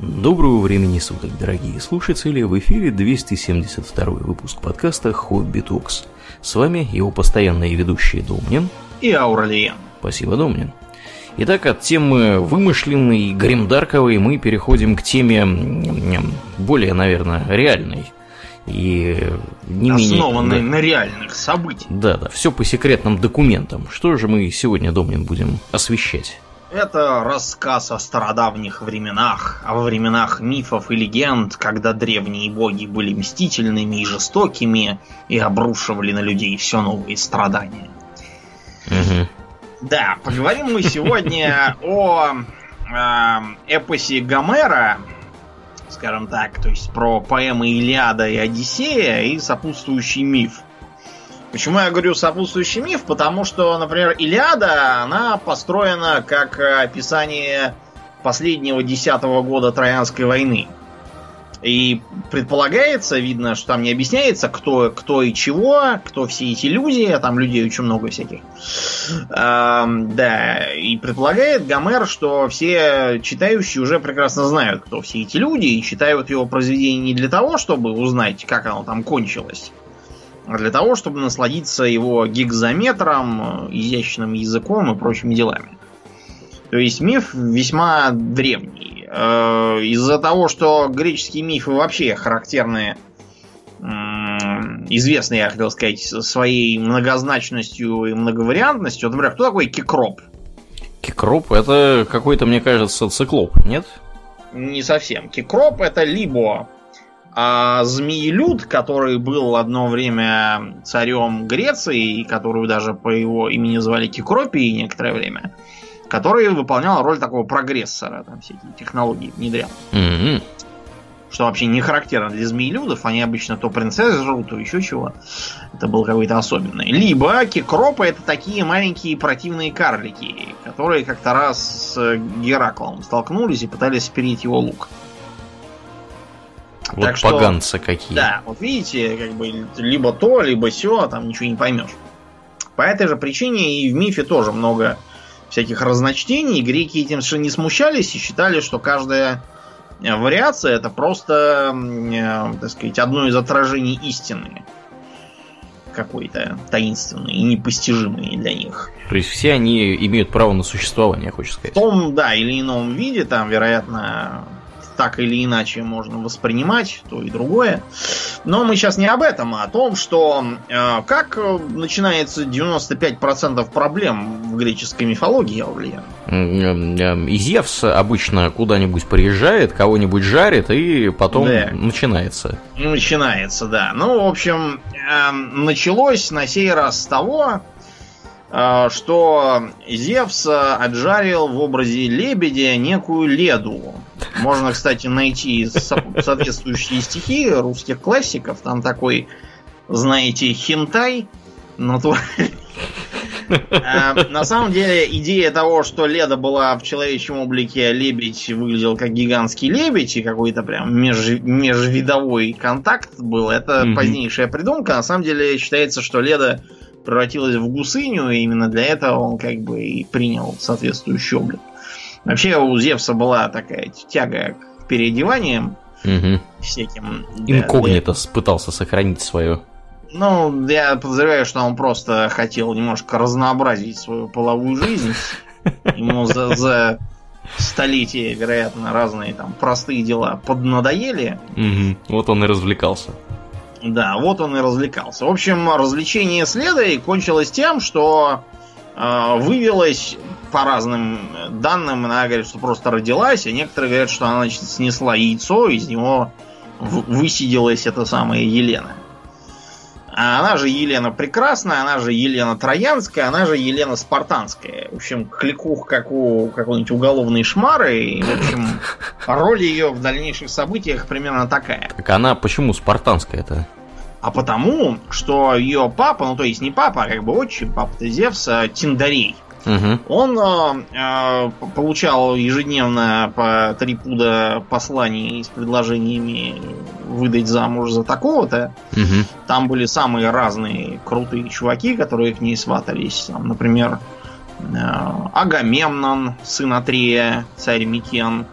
Доброго времени суток, дорогие слушатели! В эфире 272 выпуск подкаста «Хобби Токс». С вами его постоянные ведущие Домнин и Ауралиен. Спасибо, Домнин. Итак, от темы вымышленной, гримдарковой мы переходим к теме более, наверное, реальной. И не Основанной менее, да, на реальных событиях. Да, да, все по секретным документам. Что же мы сегодня, Домнин, будем освещать? Это рассказ о стародавних временах, о временах мифов и легенд, когда древние боги были мстительными и жестокими и обрушивали на людей все новые страдания. Угу. Да, поговорим мы сегодня о э, эпосе Гомера, скажем так, то есть про поэмы Илиада и Одиссея и сопутствующий миф – Почему я говорю сопутствующий миф? Потому что, например, Илиада, она построена как описание последнего десятого года Троянской войны. И предполагается, видно, что там не объясняется, кто, кто и чего, кто все эти люди, а там людей очень много всяких. Эм, да, и предполагает Гомер, что все читающие уже прекрасно знают, кто все эти люди, и читают его произведение не для того, чтобы узнать, как оно там кончилось, для того, чтобы насладиться его гигзометром, изящным языком и прочими делами. То есть миф весьма древний. Э, из-за того, что греческие мифы вообще характерны, известны, я хотел сказать, своей многозначностью и многовариантностью. Например, кто такой Кикроп? Кикроп это какой-то, мне кажется, циклоп, нет? Не совсем. Кикроп это либо а Змеелюд, который был одно время царем Греции, и которую даже по его имени звали Кикропией некоторое время, который выполнял роль такого прогрессора, там всякие технологии внедрял. Mm-hmm. Что вообще не характерно для змеелюдов, они обычно то принцессы жрут, то еще чего. Это был какой-то особенный. Либо кикропы это такие маленькие противные карлики, которые как-то раз с Гераклом столкнулись и пытались спереть его лук. Вот так поганцы что, какие. Да, вот видите, как бы либо то, либо все, там ничего не поймешь. По этой же причине и в мифе тоже много всяких разночтений. Греки этим совершенно не смущались и считали, что каждая э, вариация это просто, э, так сказать, одно из отражений истины какой-то таинственный и непостижимый для них. То есть все они имеют право на существование, хочешь сказать? В том, да, или ином виде, там, вероятно, так или иначе можно воспринимать то и другое. Но мы сейчас не об этом, а о том, что э, как начинается 95% проблем в греческой мифологии, Аурлиен. И Зевс обычно куда-нибудь приезжает, кого-нибудь жарит, и потом да. начинается. Начинается, да. Ну, в общем, э, началось на сей раз с того, э, что Зевс отжарил в образе лебедя некую леду. Можно, кстати, найти соответствующие стихи русских классиков. Там такой, знаете, хентай а, На самом деле, идея того, что Леда была в человечьем облике, а лебедь выглядел как гигантский лебедь, и какой-то прям меж, межвидовой контакт был, это mm-hmm. позднейшая придумка. На самом деле, считается, что Леда превратилась в гусыню, и именно для этого он как бы и принял соответствующий облик. Вообще у Зевса была такая тяга к переодеваниям угу. всяким. Инкогнито да, пытался сохранить свое. Ну, я подозреваю, что он просто хотел немножко разнообразить свою половую жизнь. Ему за, за столетия, вероятно, разные там простые дела поднадоели. Угу. Вот он и развлекался. Да, вот он и развлекался. В общем, развлечение следа и кончилось тем, что э, вывелось по разным данным, она говорит, что просто родилась, а некоторые говорят, что она значит, снесла яйцо, из него высиделась эта самая Елена. А она же Елена Прекрасная, она же Елена Троянская, она же Елена Спартанская. В общем, кликух, как у какой-нибудь уголовной шмары. И, в общем, роль ее в дальнейших событиях примерно такая. Так она почему спартанская-то? А потому, что ее папа, ну то есть не папа, а как бы отчим, папа-то Зевса, Тиндарей. Угу. Он э, получал ежедневно по три пуда посланий с предложениями выдать замуж за такого-то. Угу. Там были самые разные крутые чуваки, которые к ней сватались. Там, например, э, Агамемнон, сын Атрея, царь Микен.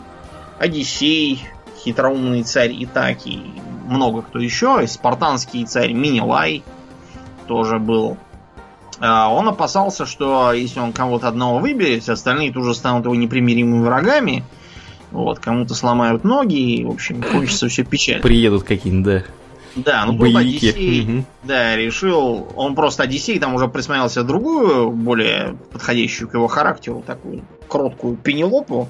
Одиссей, хитроумный царь Итаки, много кто еще, спартанский царь Минилай тоже был. А, он опасался, что если он кого-то одного выберет, остальные тоже станут его непримиримыми врагами. Вот, кому-то сломают ноги, и, в общем, кончится все печально. Приедут какие-нибудь, да. Да, ну тут Одиссей, угу. да, решил, он просто Одиссей там уже присмотрелся другую, более подходящую к его характеру, такую кроткую пенелопу,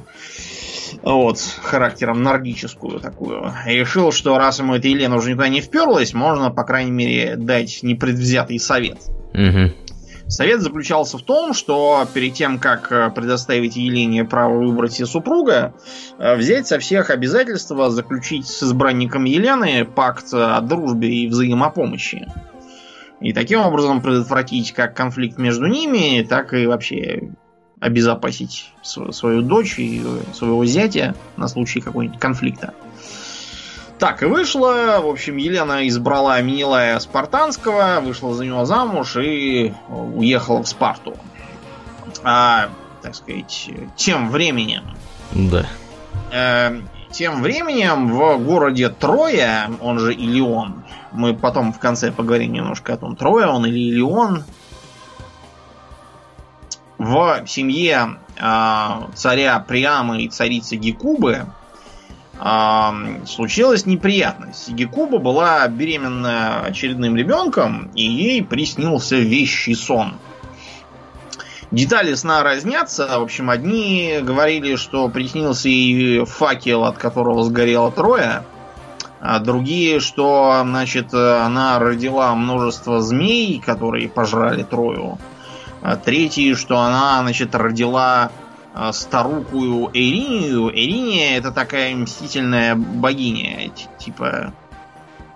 вот, характером нордическую такую. И решил, что раз ему эта Елена уже никуда не вперлась, можно, по крайней мере, дать непредвзятый совет. Угу. Совет заключался в том, что перед тем, как э, предоставить Елене право выбрать себе супруга, э, взять со всех обязательства заключить с избранником Елены пакт о дружбе и взаимопомощи. И таким образом предотвратить как конфликт между ними, так и вообще обезопасить свою дочь и своего зятя на случай какого-нибудь конфликта. Так и вышло. В общем, Елена избрала Минилая Спартанского, вышла за него замуж и уехала в Спарту. А, так сказать, тем временем... Да. Э, тем временем в городе Троя, он же Илион, мы потом в конце поговорим немножко о том, Троя он или Илион, в семье э, царя Приама и царицы Гекубы случилась неприятность. Гекуба была беременна очередным ребенком, и ей приснился вещий сон. Детали сна разнятся. В общем, одни говорили, что приснился ей факел, от которого сгорело трое. А другие, что, значит, она родила множество змей, которые пожрали трою. А третьи, что она, значит, родила старукую Эринию. Эриния это такая мстительная богиня, типа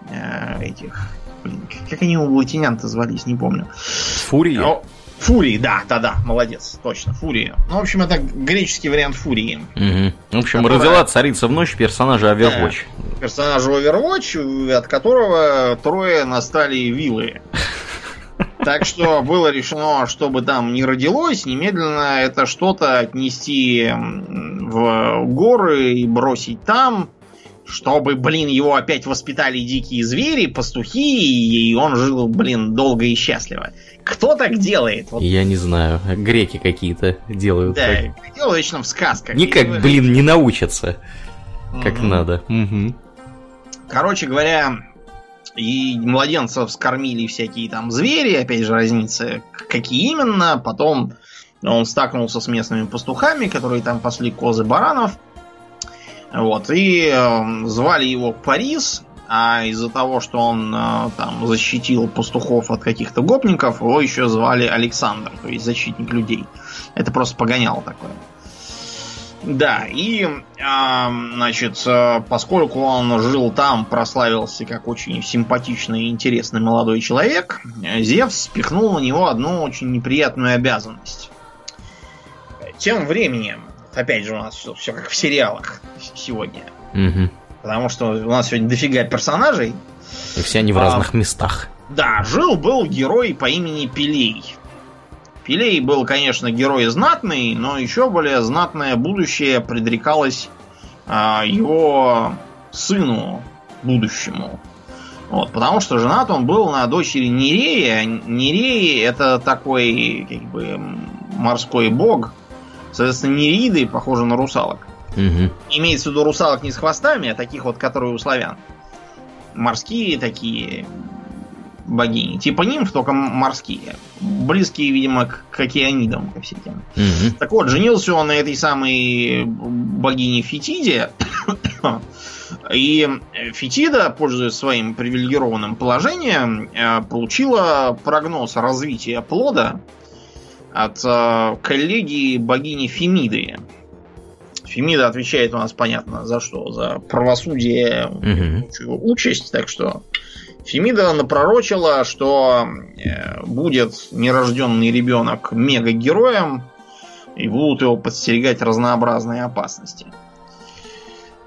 э, этих... Блин, как они у латинянта звались, не помню. Фурия? О, Фурии, да, да-да, молодец, точно, Фурия. Ну, в общем, это греческий вариант Фурии. Угу. В общем, которая... родила царица в ночь персонажа Overwatch. Да, персонажа Overwatch, от которого трое настали вилы. Так что было решено, чтобы там не родилось, немедленно это что-то отнести в горы и бросить там, чтобы, блин, его опять воспитали дикие звери, пастухи, и он жил, блин, долго и счастливо. Кто так делает? Вот. Я не знаю. Греки какие-то делают. Да, так. делают вечно в сказках. Никак, блин, не научатся. Как угу. надо. Угу. Короче говоря, и младенцев скормили всякие там звери, опять же, разница, какие именно. Потом он стакнулся с местными пастухами, которые там пасли козы баранов. Вот, и э, звали его Парис, а из-за того, что он э, там защитил пастухов от каких-то гопников, его еще звали Александр, то есть защитник людей. Это просто погонял такое. Да, и, э, значит, э, поскольку он жил там, прославился как очень симпатичный и интересный молодой человек, Зевс спихнул на него одну очень неприятную обязанность. Тем временем, опять же, у нас все, все как в сериалах сегодня. Угу. Потому что у нас сегодня дофига персонажей. И все они в а, разных местах. Да, жил-был герой по имени Пелей. Пелей был, конечно, герой знатный, но еще более знатное будущее предрекалось а, его сыну будущему. Вот, потому что женат он был на дочери Нерея. Нереи это такой как бы морской бог. Соответственно, нериды похожи на русалок. Угу. Имеется в виду русалок не с хвостами, а таких вот, которые у славян. Морские такие, богини. Типа нимф, только морские. Близкие, видимо, к, океанидам, ко всяким. Угу. Так вот, женился он на этой самой богине Фетиде. И Фетида, пользуясь своим привилегированным положением, э, получила прогноз развития плода от э, коллеги богини Фемиды. Фемида отвечает у нас, понятно, за что? За правосудие, угу. участь, так что Фемида напророчила, что э, будет нерожденный ребенок мега-героем, и будут его подстерегать разнообразные опасности.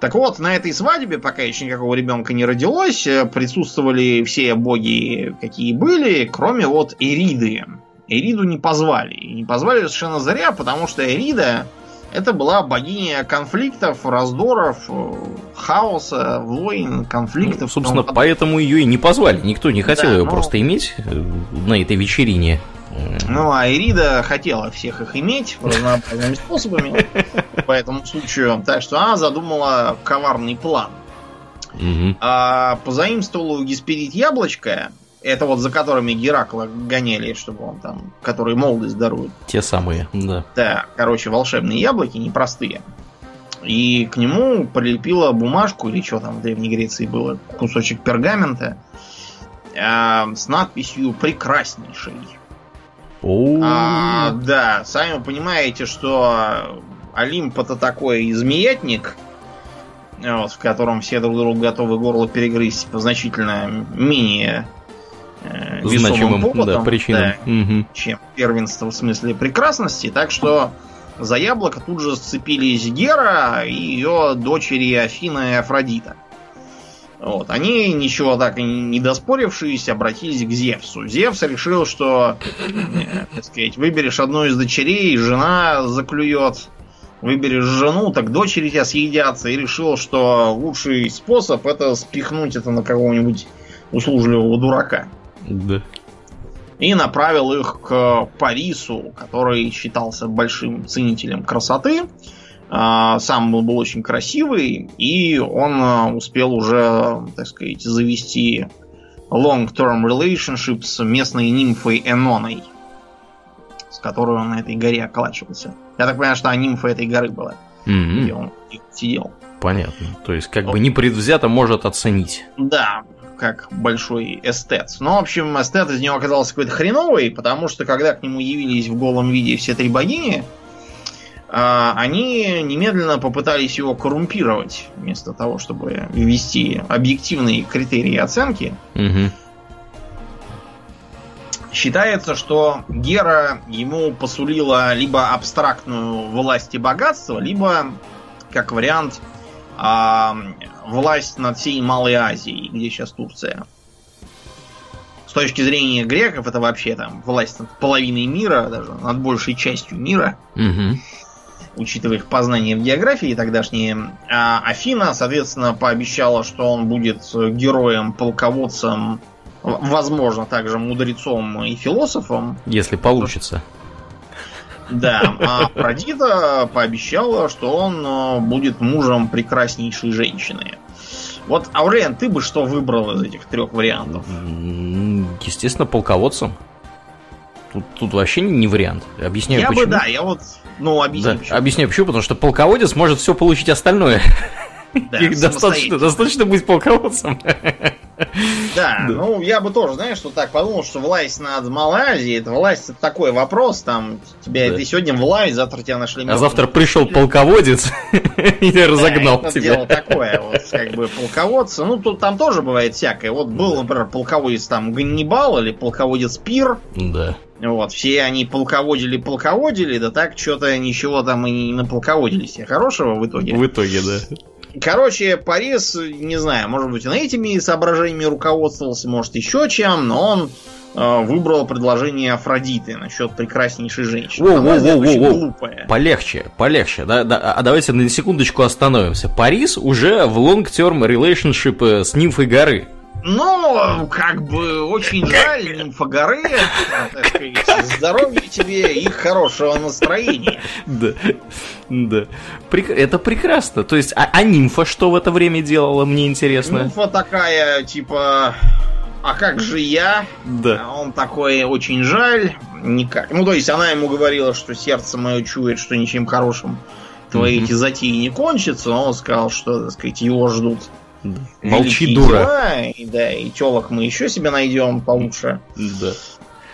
Так вот, на этой свадьбе, пока еще никакого ребенка не родилось, э, присутствовали все боги, какие были, кроме вот Эриды. Эриду не позвали. И не позвали совершенно зря, потому что Эрида Это была богиня конфликтов, раздоров, э, хаоса, войн, конфликтов. Ну, собственно, поэтому ее и не позвали. Никто не хотел да, ее ну, просто иметь э, на этой вечерине. Ну, а Ирида хотела всех их иметь разнообразными способами по этому случаю. Так что она задумала коварный план. А, позаимствовала у Гесперид яблочко, это вот за которыми Геракла гоняли, чтобы он там, который молодость дарует. Те самые, да. Да, короче, волшебные яблоки, непростые. И к нему прилепила бумажку, или что там в Древней Греции было, кусочек пергамента э, с надписью «Прекраснейший». А, да, сами понимаете, что Олимп это такой змеятник, вот, в котором все друг другу готовы горло перегрызть по значительно менее э, весомым поводом, да, причинам. Да, угу. чем первенство в смысле прекрасности. Так что за яблоко тут же сцепились Гера и ее дочери Афина и Афродита. Вот. Они, ничего так и не доспорившись, обратились к Зевсу. Зевс решил, что, э, так сказать, выберешь одну из дочерей, жена заклюет. Выберешь жену, так дочери тебя съедятся. И решил, что лучший способ это спихнуть это на какого-нибудь услужливого дурака. Да. И направил их к Парису, который считался большим ценителем красоты. А, сам был, был очень красивый, и он а, успел уже, так сказать, завести long-term relationship с местной нимфой Эноной, с которой он на этой горе околачивался. Я так понимаю, что нимфа этой горы была, mm-hmm. где он сидел. Понятно. То есть, как бы непредвзято может оценить. Да, как большой эстет. Но, в общем, эстет из него оказался какой-то хреновый, потому что когда к нему явились в голом виде все три богини, а, они немедленно попытались его коррумпировать, вместо того, чтобы ввести объективные критерии оценки. Угу. Считается, что Гера ему посулила либо абстрактную власть и богатство, либо, как вариант, а, власть над всей Малой Азией, где сейчас Турция. С точки зрения греков, это вообще там власть над половиной мира, даже над большей частью мира. Угу. Учитывая их познание в географии тогдашние. А Афина, соответственно, пообещала, что он будет героем, полководцем, возможно, также мудрецом и философом. Если получится. Да, а Афродита пообещала, что он э, будет мужем прекраснейшей женщины. Вот, Аурен, ты бы что выбрал из этих трех вариантов? Естественно, полководцем. Тут, тут вообще не вариант. Объясняю я почему. Я бы, да, я вот, ну, объясню да, почему. Объясняю почему, потому что полководец может все получить остальное. Да, достаточно, достаточно быть полководцем. Да, ну я бы тоже, знаешь, что так подумал, что власть над Малайзией, это власть это такой вопрос, там, тебя ты сегодня власть, завтра тебя нашли. А завтра пришел полководец и разогнал тебя. дело такое, вот, как бы полководцы, ну тут там тоже бывает всякое. Вот был, например, полководец там Ганнибал или полководец Пир. Да. Вот, все они полководили, полководили, да так что-то ничего там и не наполководили себе хорошего в итоге. В итоге, да. Короче, Парис, не знаю, может быть, он этими соображениями руководствовался, может, еще чем, но он э, выбрал предложение Афродиты насчет прекраснейшей женщины. Воу, воу, воу, воу, глупое. Полегче, полегче. Да, да, а давайте на секундочку остановимся. Парис уже в long-term relationship э, с нимфой горы. Ну, как бы очень жаль, сказать, здоровья тебе и хорошего настроения. Да, да. Это прекрасно. То есть, а, а нимфа что в это время делала, мне интересно? Нимфа такая, типа, а как же я? Да. А он такой, очень жаль, никак. Ну, то есть, она ему говорила, что сердце мое чует, что ничем хорошим твои mm-hmm. эти затеи не кончатся, но он сказал, что, так сказать, его ждут да. Молчи, дура. Дела, и, да, и телок мы еще себе найдем получше. Да.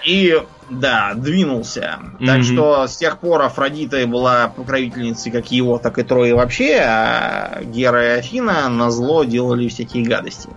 И да, двинулся. Mm-hmm. Так что с тех пор Афродита была покровительницей как его, так и Трои вообще, а Гера и Афина на зло делали всякие гадости.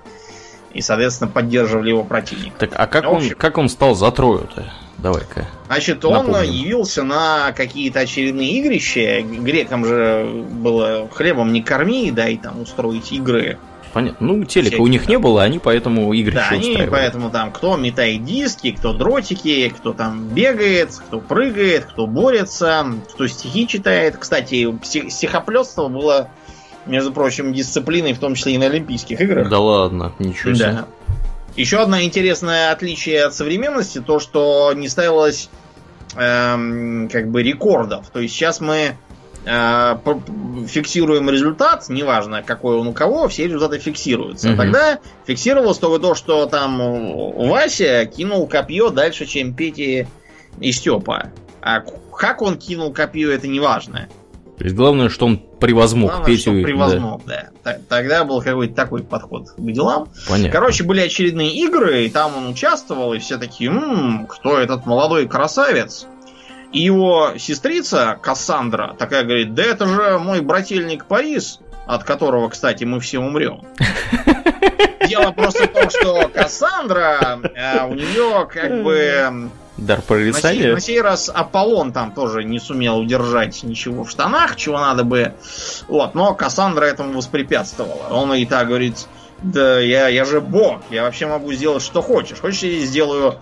И, соответственно, поддерживали его противника. Так, а как, общем... он, как он стал за Трою-то? давай-ка. Значит, он Напомним. явился на какие-то очередные игрища. Грекам же было хлебом не корми, дай там устроить игры. Понятно. Ну, телека Всякие, у них да. не было, они поэтому игры Да, они поэтому там кто метает диски, кто дротики, кто там бегает, кто прыгает, кто борется, кто стихи читает. Кстати, стихоплетство было между прочим, дисциплиной, в том числе и на Олимпийских играх. Да ладно, ничего себе. Да. Еще одно интересное отличие от современности, то, что не ставилось эм, как бы рекордов. То есть сейчас мы фиксируем результат, неважно какой он у кого, все результаты фиксируются. Угу. А тогда фиксировалось только то, что там Вася кинул копье дальше, чем Пети и Степа. А как он кинул копье, это неважно. То есть главное, что он превозмог главное, Петю. Что превозмог, да. да. Тогда был какой-то такой подход к делам. Понятно. Короче, были очередные игры, и там он участвовал, и все такие, м-м, кто этот молодой красавец? И его сестрица Кассандра такая говорит, да это же мой брательник Парис, от которого, кстати, мы все умрем. Дело просто в том, что Кассандра, э, у нее как бы Дар прорицания? На на сей раз Аполлон там тоже не сумел удержать ничего в штанах, чего надо бы. Вот, но Кассандра этому воспрепятствовала. Он и так говорит, да я, я же бог, я вообще могу сделать что хочешь. Хочешь, я сделаю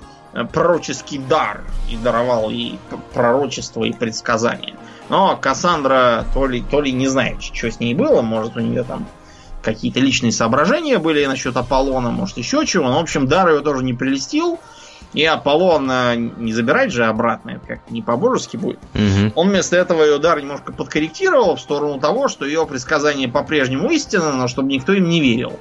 пророческий дар. И даровал ей пророчество и предсказания. Но Кассандра то ли, то ли не знает, что с ней было, может у нее там какие-то личные соображения были насчет Аполлона, может еще чего. Но, в общем, дар ее тоже не прелестил. И Аполлон не забирать же обратно, это как не по-божески будет. Угу. Он вместо этого ее удар немножко подкорректировал в сторону того, что ее предсказание по-прежнему истинно, но чтобы никто им не верил.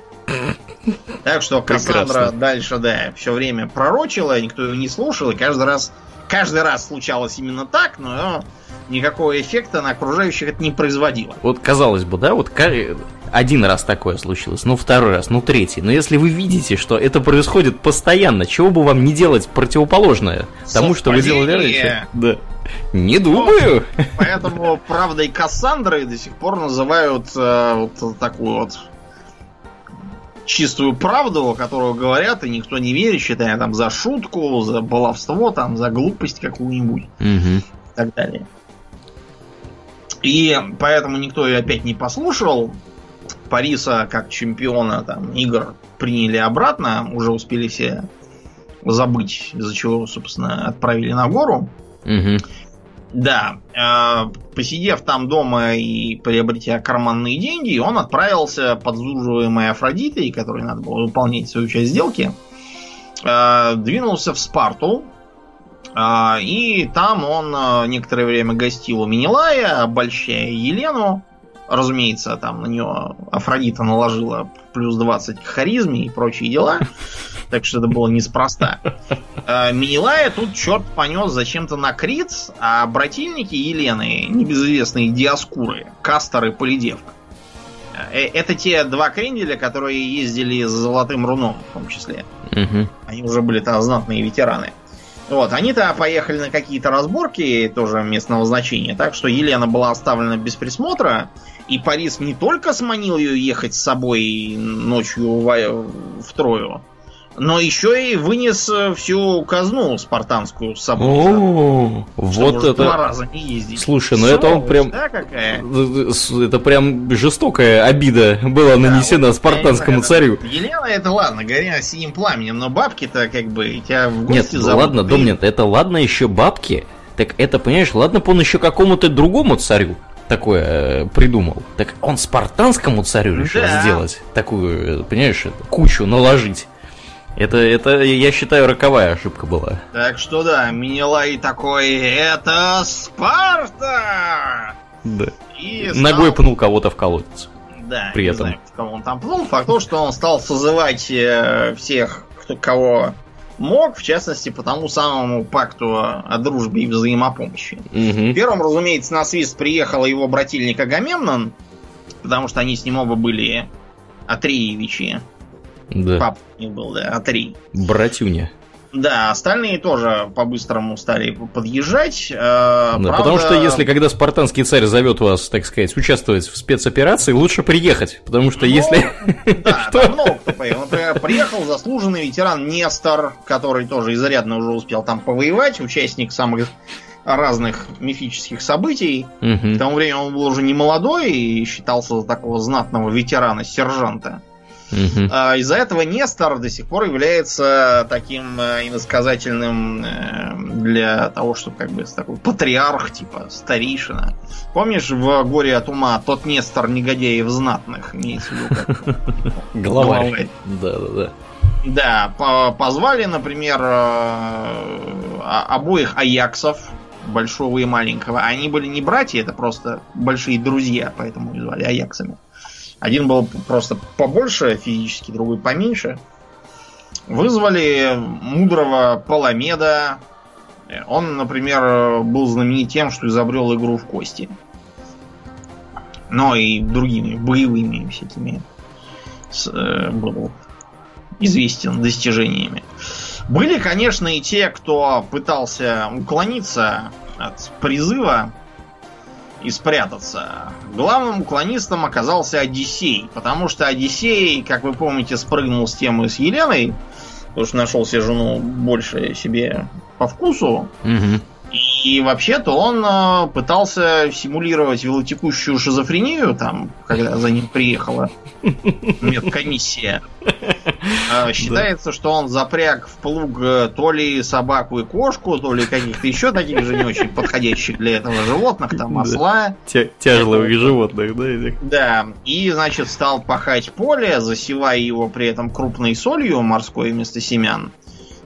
Так что Кассандра дальше, да, все время пророчила, никто ее не слушал, и каждый раз, каждый раз случалось именно так, но никакого эффекта на окружающих это не производило. Вот казалось бы, да, вот один раз такое случилось, ну второй раз, ну третий. Но если вы видите, что это происходит постоянно, чего бы вам не делать противоположное тому, что вы делали раньше? Да. Не думаю. Поэтому правдой Кассандры до сих пор называют э, вот такую вот чистую правду, которую говорят, и никто не верит, считая там за шутку, за баловство, там, за глупость какую-нибудь угу. и так далее. И поэтому никто ее опять не послушал. Париса как чемпиона там, игр приняли обратно, уже успели все забыть, из-за чего, собственно, отправили на гору. Угу. Да, э, посидев там дома и приобретя карманные деньги, он отправился подзуживаемой Афродитой, которой надо было выполнять свою часть сделки, э, двинулся в Спарту, а, и там он некоторое время гостил у Минилая, обольщая Елену. Разумеется, там на нее Афродита наложила плюс 20 к харизме и прочие дела. Так что это было неспроста. А, Минилая тут черт понес зачем-то на Крит, а брательники Елены, небезызвестные Диаскуры, Кастер и Полидевка. Э, это те два кренделя, которые ездили за Золотым Руном, в том числе. Угу. Они уже были там знатные ветераны. Вот, они-то поехали на какие-то разборки тоже местного значения, так что Елена была оставлена без присмотра, и Парис не только сманил ее ехать с собой ночью в, в Трою, но еще и вынес э, всю казну спартанскую с собой. О, вот это. Два раза не ездить. Слушай, ну это он прям. Да, какая? Это прям жестокая обида была нанесена спартанскому царю. Елена, это ладно, гори синим пламенем, но бабки-то как бы тебя в гости Нет, зовут, ладно, дом нет, это ладно еще бабки. Так это, понимаешь, ладно, он еще какому-то другому царю такое э, придумал. Так он спартанскому царю решил да. сделать такую, э, понимаешь, кучу наложить. Это, это, я считаю, роковая ошибка была. Так что да, Минилай такой, это Спарта! Да. И стал... Ногой пнул кого-то в колодец. Да, при этом. знаю, кого он там пнул. Факт то, что он стал созывать э, всех, кто, кого мог, в частности, по тому самому пакту о дружбе и взаимопомощи. Угу. Первым, разумеется, на свист приехал его брательник Агамемнон, потому что они с ним оба были Атреевичи. Да. Пап не был, да, а три. Братюня. Да, остальные тоже по-быстрому стали подъезжать. Э, да, правда... Потому что если когда спартанский царь зовет вас, так сказать, участвовать в спецоперации, лучше приехать. Потому что ну, если... Да, что? много кто поехал. Например, приехал заслуженный ветеран Нестор, который тоже изрядно уже успел там повоевать, участник самых разных мифических событий. Угу. К тому времени он был уже не молодой и считался такого знатного ветерана-сержанта. Угу. А, из-за этого Нестор до сих пор является таким э, иносказательным э, для того, чтобы как бы такой патриарх, типа старейшина. Помнишь в «Горе от ума» тот Нестор негодяев знатных? Имеется в виду как главарь. Да, позвали, например, э, обоих Аяксов, большого и маленького. Они были не братья, это просто большие друзья, поэтому звали Аяксами. Один был просто побольше физически, другой поменьше. Вызвали мудрого Паламеда. Он, например, был знаменит тем, что изобрел игру в кости. Но и другими боевыми всякими с, э, был известен достижениями. Были, конечно, и те, кто пытался уклониться от призыва и спрятаться. Главным уклонистом оказался Одиссей, потому что Одиссей, как вы помните, спрыгнул с темы с Еленой, потому что нашел себе жену больше себе по вкусу. Угу. И вообще-то он э, пытался симулировать велотекущую шизофрению, там, когда за ним приехала медкомиссия. А, считается, что он запряг в плуг э, то ли собаку и кошку, то ли каких-то еще таких же не очень подходящих для этого животных, там осла. Тяжелых животных, да? Да, и, значит, стал пахать поле, засевая его при этом крупной солью морской вместо семян.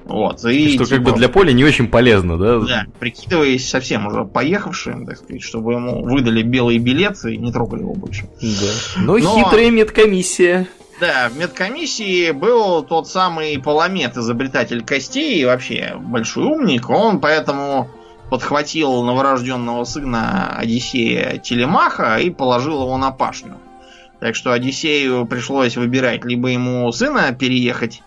Вот, и, что типа, как бы для поля не очень полезно, да? Да, прикидываясь совсем уже поехавшим, так сказать, чтобы ему выдали белый билет и не трогали его больше. Да. Но, Но хитрая медкомиссия. Да, в медкомиссии был тот самый Паламет, изобретатель костей, и вообще большой умник. Он поэтому подхватил новорожденного сына Одиссея Телемаха и положил его на пашню. Так что Одиссею пришлось выбирать либо ему сына переехать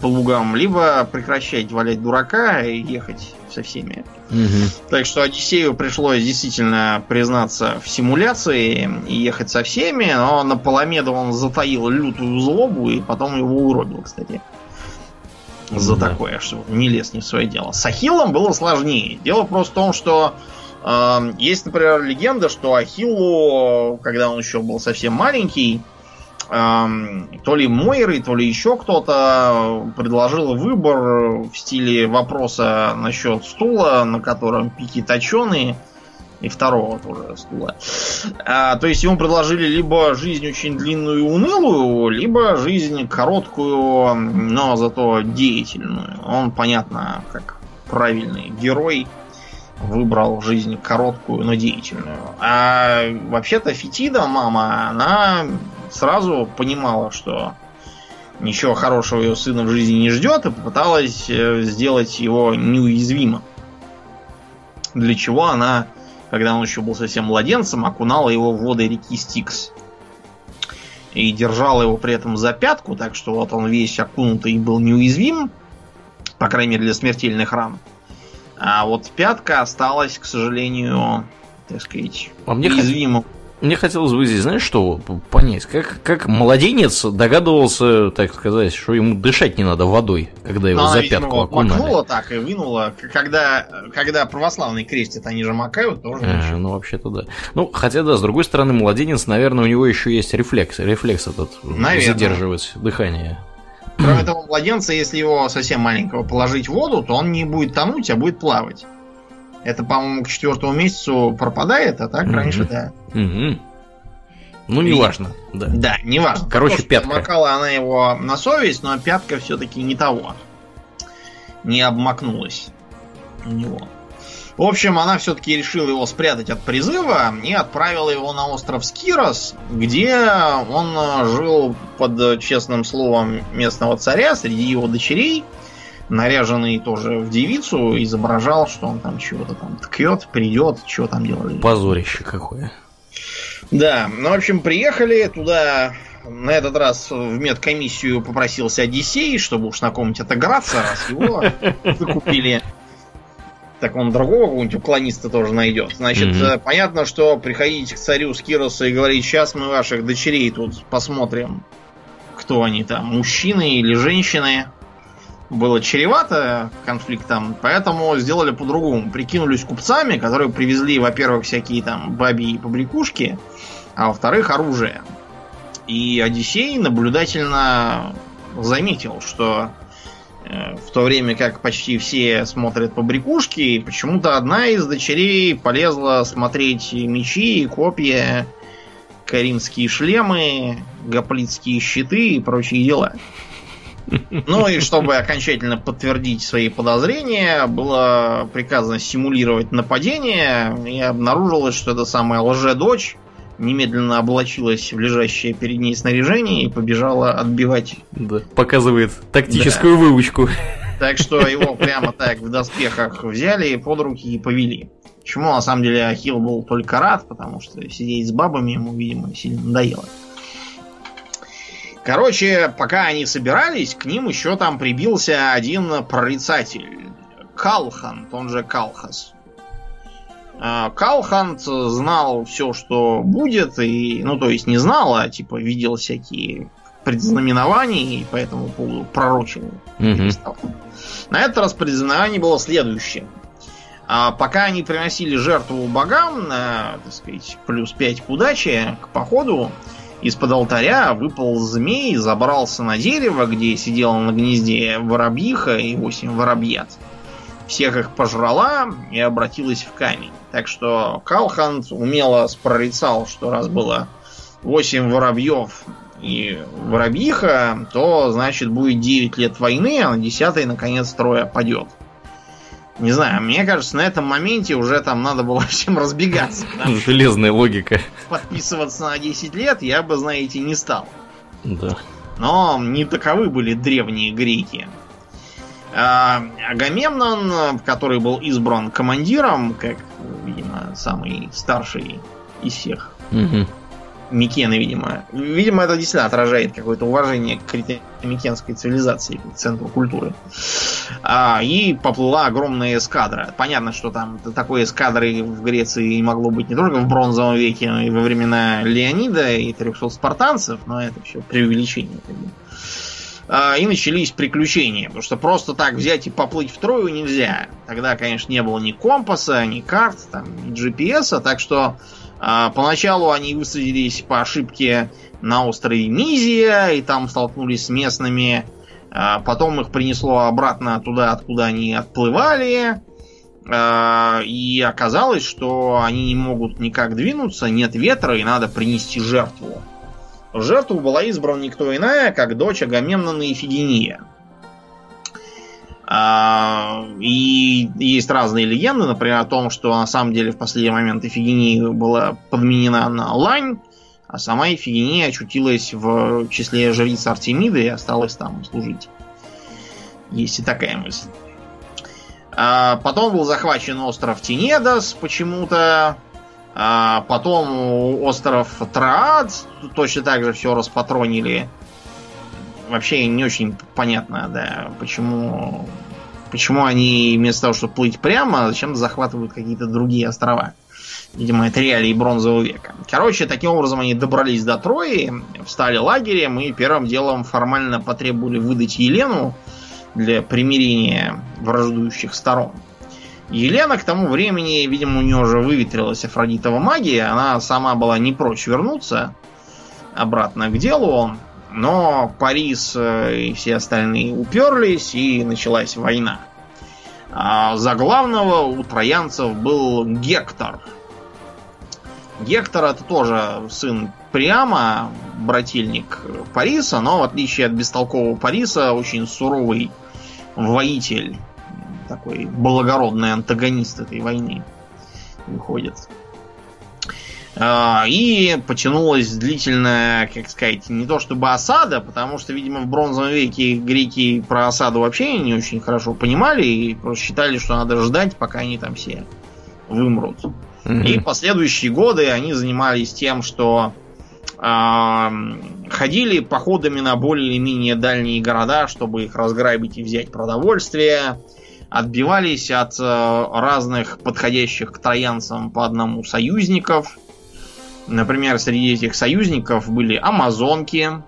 по лугам, либо прекращать валять дурака и ехать со всеми. Угу. Так что Одиссею пришлось действительно признаться в симуляции и ехать со всеми, но на Паламеда он затаил лютую злобу и потом его уробил, кстати. За да. такое, что не лез не в свое дело. С Ахиллом было сложнее. Дело просто в том, что э, есть, например, легенда, что Ахиллу, когда он еще был совсем маленький, то ли Мойры, то ли еще кто-то предложил выбор в стиле вопроса насчет стула, на котором пики точеные, и второго тоже стула. А, то есть ему предложили либо жизнь очень длинную и унылую, либо жизнь короткую, но зато деятельную. Он, понятно, как правильный герой, выбрал жизнь короткую, но деятельную. А вообще-то Фетида, мама, она сразу понимала, что ничего хорошего ее сына в жизни не ждет, и попыталась э, сделать его неуязвимым. Для чего она, когда он еще был совсем младенцем, окунала его в воды реки Стикс. И держала его при этом за пятку, так что вот он весь окунутый был неуязвим, по крайней мере для смертельных ран. А вот пятка осталась, к сожалению, так сказать, а мне уязвимым. Мне хотелось бы здесь, знаешь, что понять, как, как младенец догадывался, так сказать, что ему дышать не надо водой, когда его ну, за пятку окунали. Макнула так и вынула. Когда, когда православный крестят, они же макают тоже. А, ну, вообще-то да. Ну, хотя да, с другой стороны, младенец, наверное, у него еще есть рефлекс. Рефлекс этот наверное. задерживать дыхание. Кроме того, младенца, если его совсем маленького положить в воду, то он не будет тонуть, а будет плавать. Это, по-моему, к четвертому месяцу пропадает, а так mm-hmm. раньше, да. Mm-hmm. Ну, неважно, да. Да, неважно. Короче, то, пятка. Макала она его на совесть, но пятка все-таки не того. Не обмакнулась у него. В общем, она все-таки решила его спрятать от призыва и отправила его на остров Скирос, где он жил под честным словом местного царя среди его дочерей наряженный тоже в девицу, изображал, что он там чего-то там ткет, придет, что там делали. Позорище какое. Да, ну, в общем, приехали туда на этот раз в медкомиссию попросился Одиссей, чтобы уж на ком-нибудь отыграться, раз его выкупили. Так он другого какого-нибудь уклониста тоже найдет. Значит, mm-hmm. понятно, что приходить к царю Скироса и говорить, сейчас мы ваших дочерей тут посмотрим, кто они там, мужчины или женщины. Было чревато конфликтом, поэтому сделали по-другому. Прикинулись купцами, которые привезли, во-первых, всякие там бабьи побрякушки, а во-вторых, оружие. И Одиссей наблюдательно заметил, что э, в то время как почти все смотрят по брякушке, почему-то одна из дочерей полезла смотреть мечи, копья, каримские шлемы, гоплитские щиты и прочие дела. Ну и чтобы окончательно подтвердить свои подозрения, было приказано симулировать нападение, и обнаружилось, что это самая лже-дочь немедленно облачилась в лежащее перед ней снаряжение и побежала отбивать. Да, показывает тактическую да. выучку. Так что его прямо так в доспехах взяли под руки и повели. Почему на самом деле Ахилл был только рад, потому что сидеть с бабами ему, видимо, сильно надоело. Короче, пока они собирались, к ним еще там прибился один прорицатель. Калхан, он же Калхас. А, Калхант знал все, что будет, и, ну, то есть не знал, а типа видел всякие предзнаменования, и поэтому пророчил. Mm-hmm. На этот раз предзнаменование было следующее. А пока они приносили жертву богам на, так сказать, плюс 5 к удаче, к походу, из-под алтаря выпал змей, забрался на дерево, где сидела на гнезде воробьиха и 8 воробьят. Всех их пожрала и обратилась в камень. Так что Калхант умело прорицал, что раз было 8 воробьев и воробьиха, то значит будет 9 лет войны, а на 10 наконец строя падет. Не знаю, мне кажется, на этом моменте уже там надо было всем разбегаться. Железная логика. Подписываться на 10 лет я бы, знаете, не стал. Да. Но не таковы были древние греки. А, Агамемнон, который был избран командиром, как, видимо, самый старший из всех, угу. Микены, видимо. Видимо, это действительно отражает какое-то уважение к микенской цивилизации, к центру культуры. А, и поплыла огромная эскадра. Понятно, что там такой эскадры в Греции могло быть не только в бронзовом веке, но и во времена Леонида и 300 спартанцев, но это все преувеличение. А, и начались приключения, потому что просто так взять и поплыть в Трою нельзя. Тогда, конечно, не было ни компаса, ни карт, там, ни GPS, так что а, поначалу они высадились по ошибке на острове Мизия, и там столкнулись с местными. А, потом их принесло обратно туда, откуда они отплывали. А, и оказалось, что они не могут никак двинуться, нет ветра, и надо принести жертву. Жертву была избрана никто иная, как дочь Агамемнона и. А, и есть разные легенды, например, о том, что на самом деле в последний момент Эфигения была подменена на Лань, а сама Эфигения очутилась в числе жриц Артемиды и осталась там служить. Есть и такая мысль. А, потом был захвачен остров Тинедас почему-то. А, потом остров Траад точно так же все распатронили вообще не очень понятно, да, почему, почему они вместо того, чтобы плыть прямо, зачем захватывают какие-то другие острова. Видимо, это реалии бронзового века. Короче, таким образом они добрались до Трои, встали лагерем и первым делом формально потребовали выдать Елену для примирения враждующих сторон. Елена к тому времени, видимо, у нее уже выветрилась Афродитова магия, она сама была не прочь вернуться обратно к делу, но Парис э, и все остальные уперлись, и началась война. А за главного у троянцев был Гектор. Гектор это тоже сын Приама, брательник Париса, но в отличие от бестолкового Париса, очень суровый воитель, такой благородный антагонист этой войны выходит. А, и потянулась длительная, как сказать, не то чтобы осада, потому что, видимо, в бронзовом веке греки про осаду вообще не очень хорошо понимали и просто считали, что надо ждать, пока они там все вымрут. Mm-hmm. И последующие годы они занимались тем, что а, ходили походами на более или менее дальние города, чтобы их разграбить и взять продовольствие. Отбивались от э, разных подходящих к троянцам по одному союзников. Например, среди этих союзников были амазонки.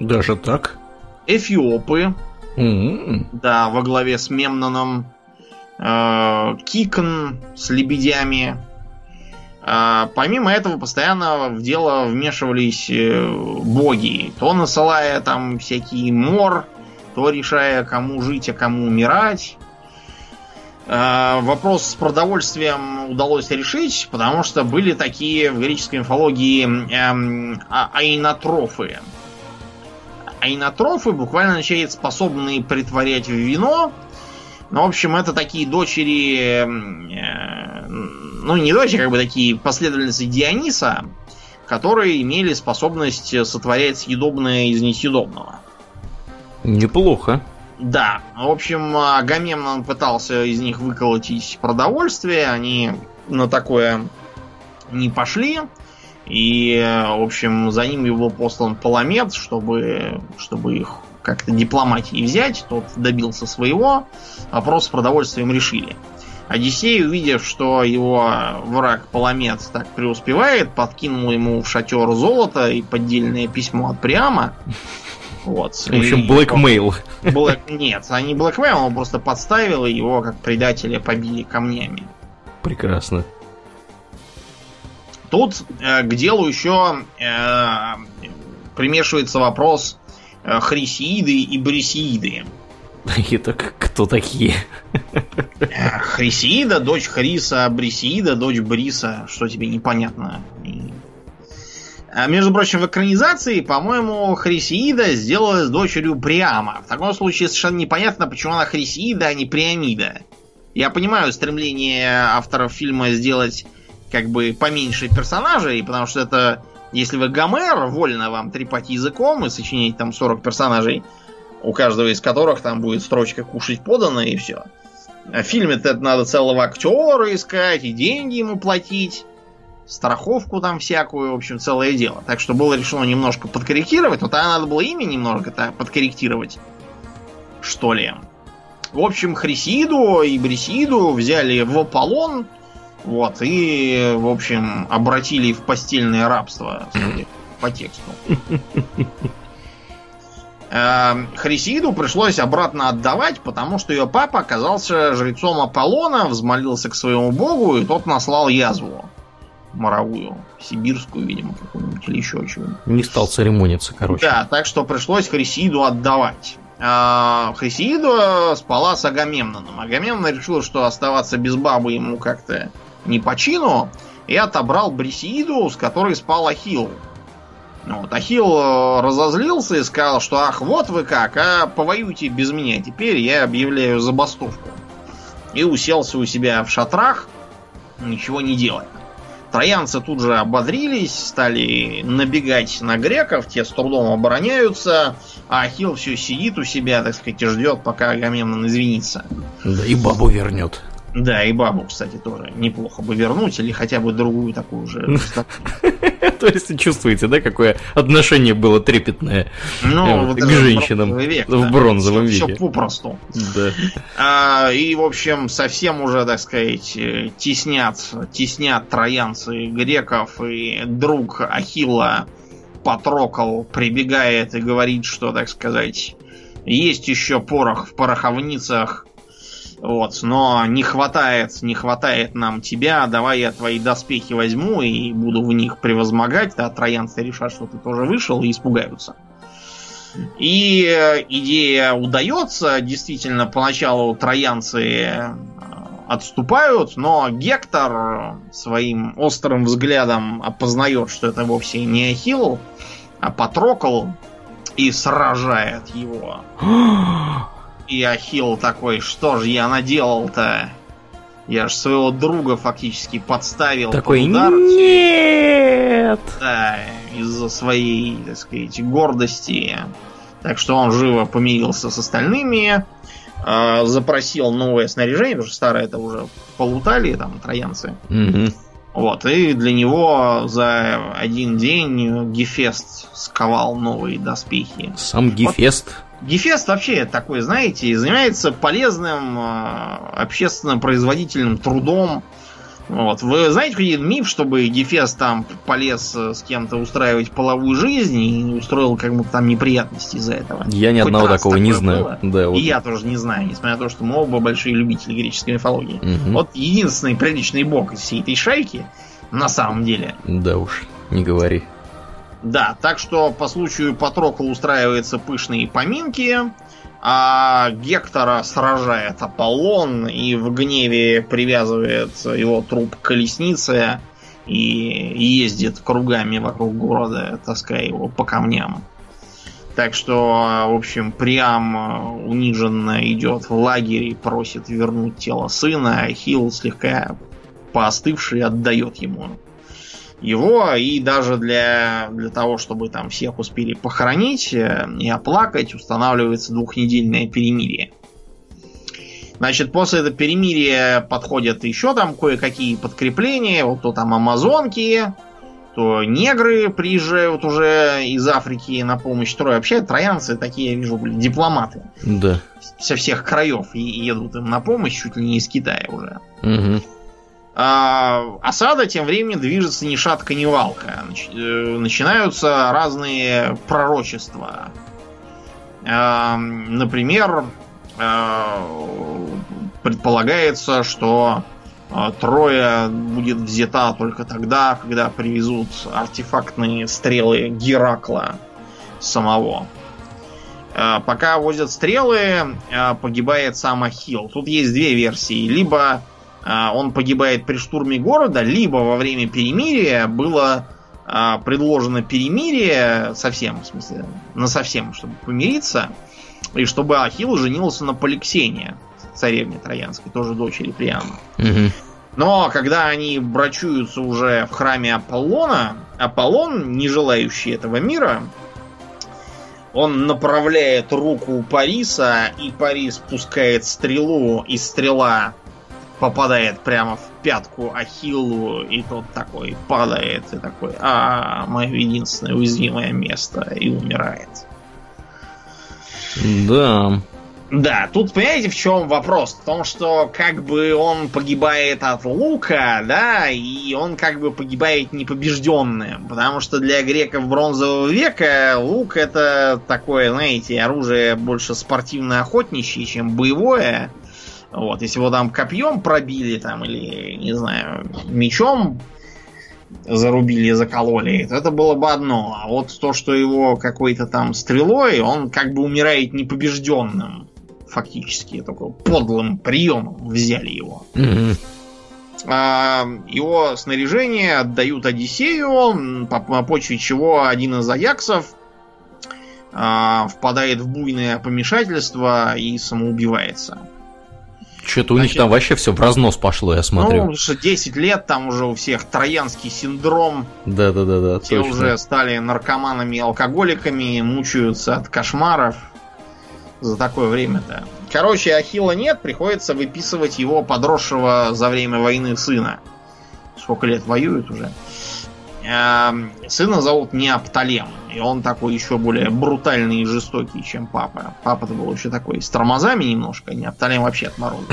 Даже так? Эфиопы. Mm-hmm. Да, во главе с Мемноном. Э, Кикон с лебедями. А, помимо этого, постоянно в дело вмешивались э, боги. То насылая там всякий мор, то решая, кому жить, а кому умирать. А, вопрос с продовольствием удалось решить, потому что были такие в греческой мифологии эм, а, айнотрофы. Айнотрофы буквально означает способные притворять в вино. Ну, в общем, это такие дочери эм, э, ну не дочери, как бы такие последовательницы Диониса, которые имели способность сотворять съедобное из несъедобного. Неплохо. Да, в общем, Агамемнон пытался из них выколотить продовольствие, они на такое не пошли. И, в общем, за ними был послан Паламет, чтобы, чтобы их как-то дипломатией взять. Тот добился своего. Вопрос с продовольствием решили. Одиссей, увидев, что его враг Паламет так преуспевает, подкинул ему в шатер золото и поддельное письмо от Приама. Вот. В общем, blackmail. Black... Нет, не blackmail, он просто подставил и его как предателя побили камнями. Прекрасно. Тут э, к делу еще э, примешивается вопрос э, Хрисеиды и Брисеиды. Это кто такие? Хрисиида, дочь Хриса, Брисиида, дочь Бриса. Что тебе непонятно? А, между прочим, в экранизации, по-моему, Хрисиида сделалась дочерью Приама. В таком случае совершенно непонятно, почему она Хрисиида, а не Приамида. Я понимаю стремление авторов фильма сделать как бы поменьше персонажей, потому что это, если вы Гомер, вольно вам трепать языком и сочинять там 40 персонажей, у каждого из которых там будет строчка «кушать подано» и все. А в фильме-то надо целого актера искать и деньги ему платить, страховку там всякую, в общем, целое дело. Так что было решено немножко подкорректировать, но тогда надо было имя немного так подкорректировать, что ли. В общем, Хрисиду и Брисиду взяли в Аполлон, вот, и, в общем, обратили в постельное рабство, судя по тексту. Эм, Хрисиду пришлось обратно отдавать, потому что ее папа оказался жрецом Аполлона, взмолился к своему богу, и тот наслал язву моровую, сибирскую, видимо, какую-нибудь или еще чего-нибудь. Не стал церемониться, короче. Да, так что пришлось Хрисиду отдавать. А Хрисиду спала с Агамемноном. Агамемнон решил, что оставаться без бабы ему как-то не по чину, и отобрал Брисиду, с которой спал Ахилл. Ну, вот, Ахилл э, разозлился и сказал, что ах, вот вы как, а повоюйте без меня, теперь я объявляю забастовку. И уселся у себя в шатрах, ничего не делая. Троянцы тут же ободрились, стали набегать на греков, те с трудом обороняются, а Ахилл все сидит у себя, так сказать, и ждет, пока Агамемнон извинится. Да и бабу вернет. Да, и бабу, кстати, тоже неплохо бы вернуть, или хотя бы другую такую же. То есть чувствуете, да, какое отношение было трепетное ну, к женщинам в бронзовом веке. Все попросту. А, и, в общем, совсем уже, так сказать, теснят, теснят троянцы греков, и друг Ахилла Патрокол прибегает и говорит, что, так сказать, есть еще порох в пороховницах, вот, но не хватает, не хватает нам тебя, давай я твои доспехи возьму и буду в них превозмогать, да, троянцы решат, что ты тоже вышел и испугаются. И э, идея удается, действительно, поначалу троянцы э, отступают, но Гектор своим острым взглядом опознает, что это вовсе не Ахилл, а Патрокол, и сражает его. И Ахилл такой, что же я наделал-то? Я ж своего друга фактически подставил такой, под удар. Нет! Да, из-за своей, так сказать, гордости. Так что он живо помирился с остальными, э, запросил новое снаряжение, потому что старое это уже полутали, там, троянцы. Угу. Вот, и для него за один день Гефест сковал новые доспехи. Сам Гефест? Вот, Гефест вообще такой, знаете, занимается полезным э, общественно производительным трудом. Вот. Вы знаете какой миф, чтобы Гефест там полез э, с кем-то устраивать половую жизнь и устроил как будто там неприятности из-за этого? Я ни Хоть одного такого не было? знаю. Да, вот. И я тоже не знаю, несмотря на то, что мы оба большие любители греческой мифологии. Мгм. Вот единственный приличный бог из всей этой шайки, на самом деле. Да уж, не говори. Да, так что по случаю Патрокла устраиваются пышные поминки, а Гектора сражает Аполлон и в гневе привязывает его труп к колеснице и ездит кругами вокруг города, таская его по камням. Так что, в общем, Приам э, униженно идет в лагерь и просит вернуть тело сына, а Хилл слегка поостывший отдает ему его, и даже для, для того, чтобы там всех успели похоронить э, и оплакать, устанавливается двухнедельное перемирие. Значит, после этого перемирия подходят еще там кое-какие подкрепления, вот то там амазонки, то негры приезжают уже из Африки на помощь Трое. Вообще троянцы такие, я вижу, были дипломаты. Да. Со всех краев и едут им на помощь, чуть ли не из Китая уже. Мгм. А, осада тем временем движется ни шатка, ни валка. Э, Начинаются разные пророчества. А, Например, а, предполагается, что Троя будет взята только тогда, когда привезут артефактные стрелы Геракла самого. Пока возят стрелы, погибает сам Ахилл. Тут есть две версии. Либо он погибает при штурме города, либо во время перемирия было а, предложено перемирие совсем, в смысле, на совсем, чтобы помириться, и чтобы Ахилл женился на Поликсене, царевне Троянской, тоже дочери Приама. Но когда они брачуются уже в храме Аполлона, Аполлон, не желающий этого мира, он направляет руку Париса, и Парис пускает стрелу, и стрела попадает прямо в пятку Ахиллу, и тот такой падает, и такой, а, мое единственное уязвимое место, и умирает. Да. Да, тут понимаете, в чем вопрос? В том, что как бы он погибает от лука, да, и он как бы погибает непобежденным. Потому что для греков бронзового века лук это такое, знаете, оружие больше спортивно-охотничье, чем боевое. Вот, если его там копьем пробили, там, или, не знаю, мечом зарубили, закололи, то это было бы одно. А вот то, что его какой-то там стрелой, он как бы умирает непобежденным. Фактически, такой подлым приемом взяли его. А, Его снаряжение отдают Одиссею, по, по почве чего один из аяксов а, впадает в буйное помешательство и самоубивается. Что-то у них там вообще все в разнос пошло, я Ну, смотрю. потому что 10 лет там уже у всех троянский синдром, Да, да, да, да, все точно. уже стали наркоманами и алкоголиками, мучаются от кошмаров за такое время-то. Короче, Ахила нет, приходится выписывать его подросшего за время войны сына. Сколько лет воюет уже. Эм, Сына зовут Неопталем. И он такой еще более брутальный и жестокий, чем папа. Папа-то был еще такой с тормозами немножко, а Неопталем вообще отморозил.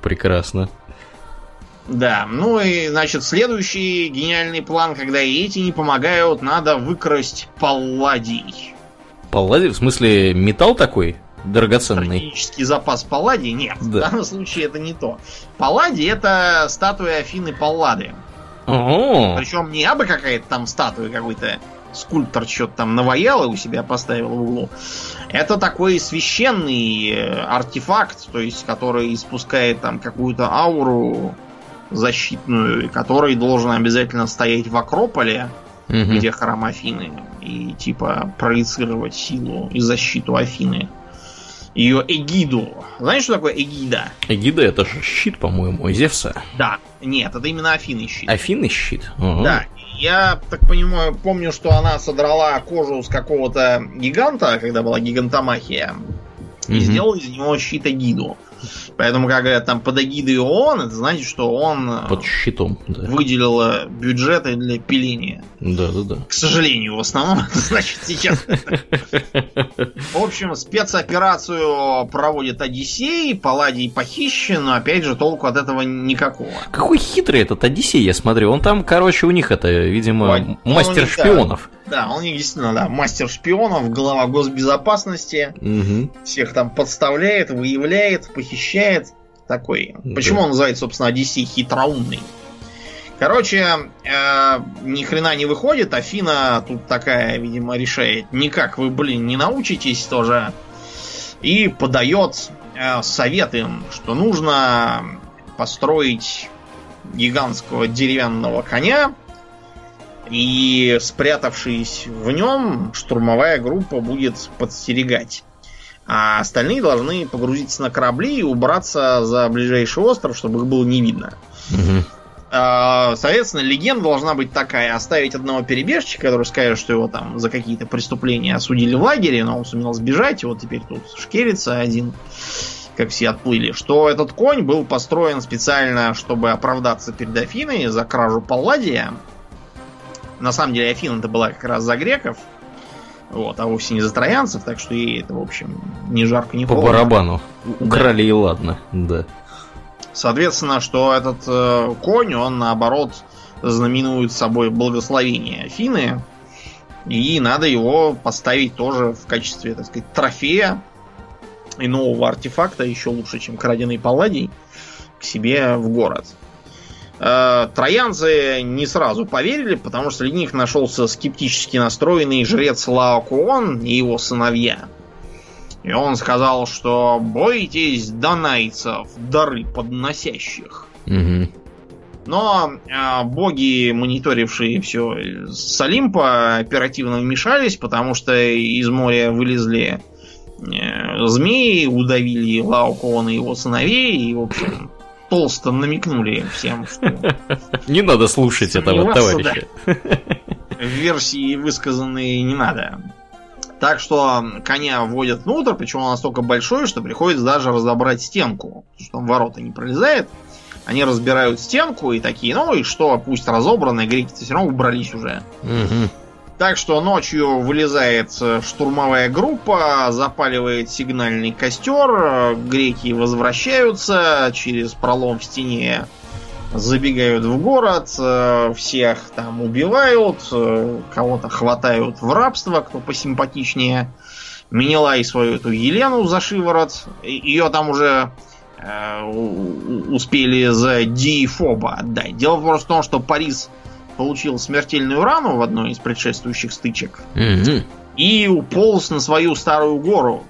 Прекрасно. Да, ну и, значит, следующий гениальный план, когда и эти не помогают, надо выкрасть палладий. Палладий, в смысле, металл такой драгоценный? Стратегический запас палладий? Нет, в Да. данном случае это не то. Палладий это статуя Афины Паллады. Причем не абы какая-то там статуя, какой-то скульптор что-то там наваял и у себя поставил в углу. Это такой священный э, артефакт, то есть который испускает там какую-то ауру защитную, который должен обязательно стоять в Акрополе, мгм. где храм Афины, и типа проецировать силу и защиту Афины. Ее эгиду. Знаешь, что такое эгида? Эгида это же щит, по-моему, Зевса. Да. Нет, это именно Афины щит. Афины щит? Ага. Да, я так понимаю, помню, что она содрала кожу с какого-то гиганта, когда была гигантомахия, и сделала из него щит Эгиду. Поэтому, как говорят, там под эгидой ООН, это значит, что он э, Под щитом, да. выделил э, бюджеты для пиления. Да, да, да. К сожалению, в основном, это значит сейчас. В общем, спецоперацию проводит Одиссей, Палладий похищен, но опять же толку от этого никакого. Какой хитрый этот Одиссей, я смотрю. Он там, короче, у них это, видимо, ну, мастер у них, да. Да, он действительно, да, мастер шпионов, глава госбезопасности, Мгм. всех там подставляет, выявляет, похищает. Такой. Да. Почему он называется, собственно, Одиссей хитроумный? Короче, э, ни хрена не выходит. Афина тут такая, видимо, решает, никак вы, блин, не научитесь тоже. И подает э, совет им, что нужно построить гигантского деревянного коня, и спрятавшись в нем, штурмовая группа будет подстерегать. А остальные должны погрузиться на корабли и убраться за ближайший остров, чтобы их было не видно. А, Соответственно, легенда должна быть такая: оставить одного перебежчика, который скажет, что его там за какие-то преступления осудили в лагере, но он сумел сбежать, и вот теперь тут шкерится один, как все отплыли. Что этот конь был построен специально, чтобы оправдаться перед Афиной за кражу Палладия. На самом деле Афина это была как раз за греков, вот, а вовсе не за троянцев, так что ей это, в общем, не жарко, не По холодно. барабану. Украли и ладно, да. Соответственно, что этот э, конь, он наоборот знаменует собой благословение Афины. И надо его поставить тоже в качестве, так сказать, трофея и нового артефакта, еще лучше, чем краденый Палладий, к себе в город. Э, Троянцы не сразу поверили, потому что среди них нашелся скептически настроенный жрец Лаокуон и его сыновья. И он сказал, что бойтесь донайцев, дары подносящих. Мгм. Но э, боги, мониторившие все с Олимпа, оперативно вмешались, потому что из моря вылезли э, змеи, удавили Лаокоона и его сыновей, и, в общем, толсто намекнули всем, что Не надо слушать этого товарища. версии высказанные не надо. Так что коня вводят внутрь, причем он настолько большой, что приходится даже разобрать стенку, потому что в ворота не пролезает. Они разбирают стенку и такие, ну и что, пусть разобраны, греки-то все равно убрались уже. Мгм. Так что ночью вылезает э, штурмовая группа, запаливает сигнальный костер, э, греки возвращаются через пролом в стене, забегают в город, э, всех там убивают, кого-то хватают в рабство, кто посимпатичнее. Менелай свою эту Елену за шиворот. Ее там уже э, успели за Диефоба отдать. Дело просто в том, что Парис получил смертельную рану в одной из предшествующих стычек Мгм. и уполз на свою старую гору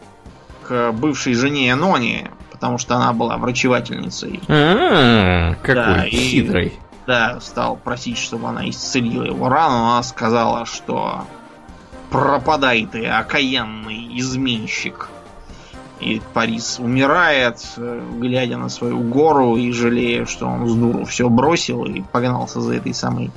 к бывшей жене Энони, потому что она была врачевательницей. А, Да, Какой и- хитрый. Да, стал просить, чтобы она исцелила его рану, она сказала, что пропадай ты, окаянный изменщик. И Парис умирает, э, глядя на свою гору и жалея, что он с дуру все бросил и погнался за этой самой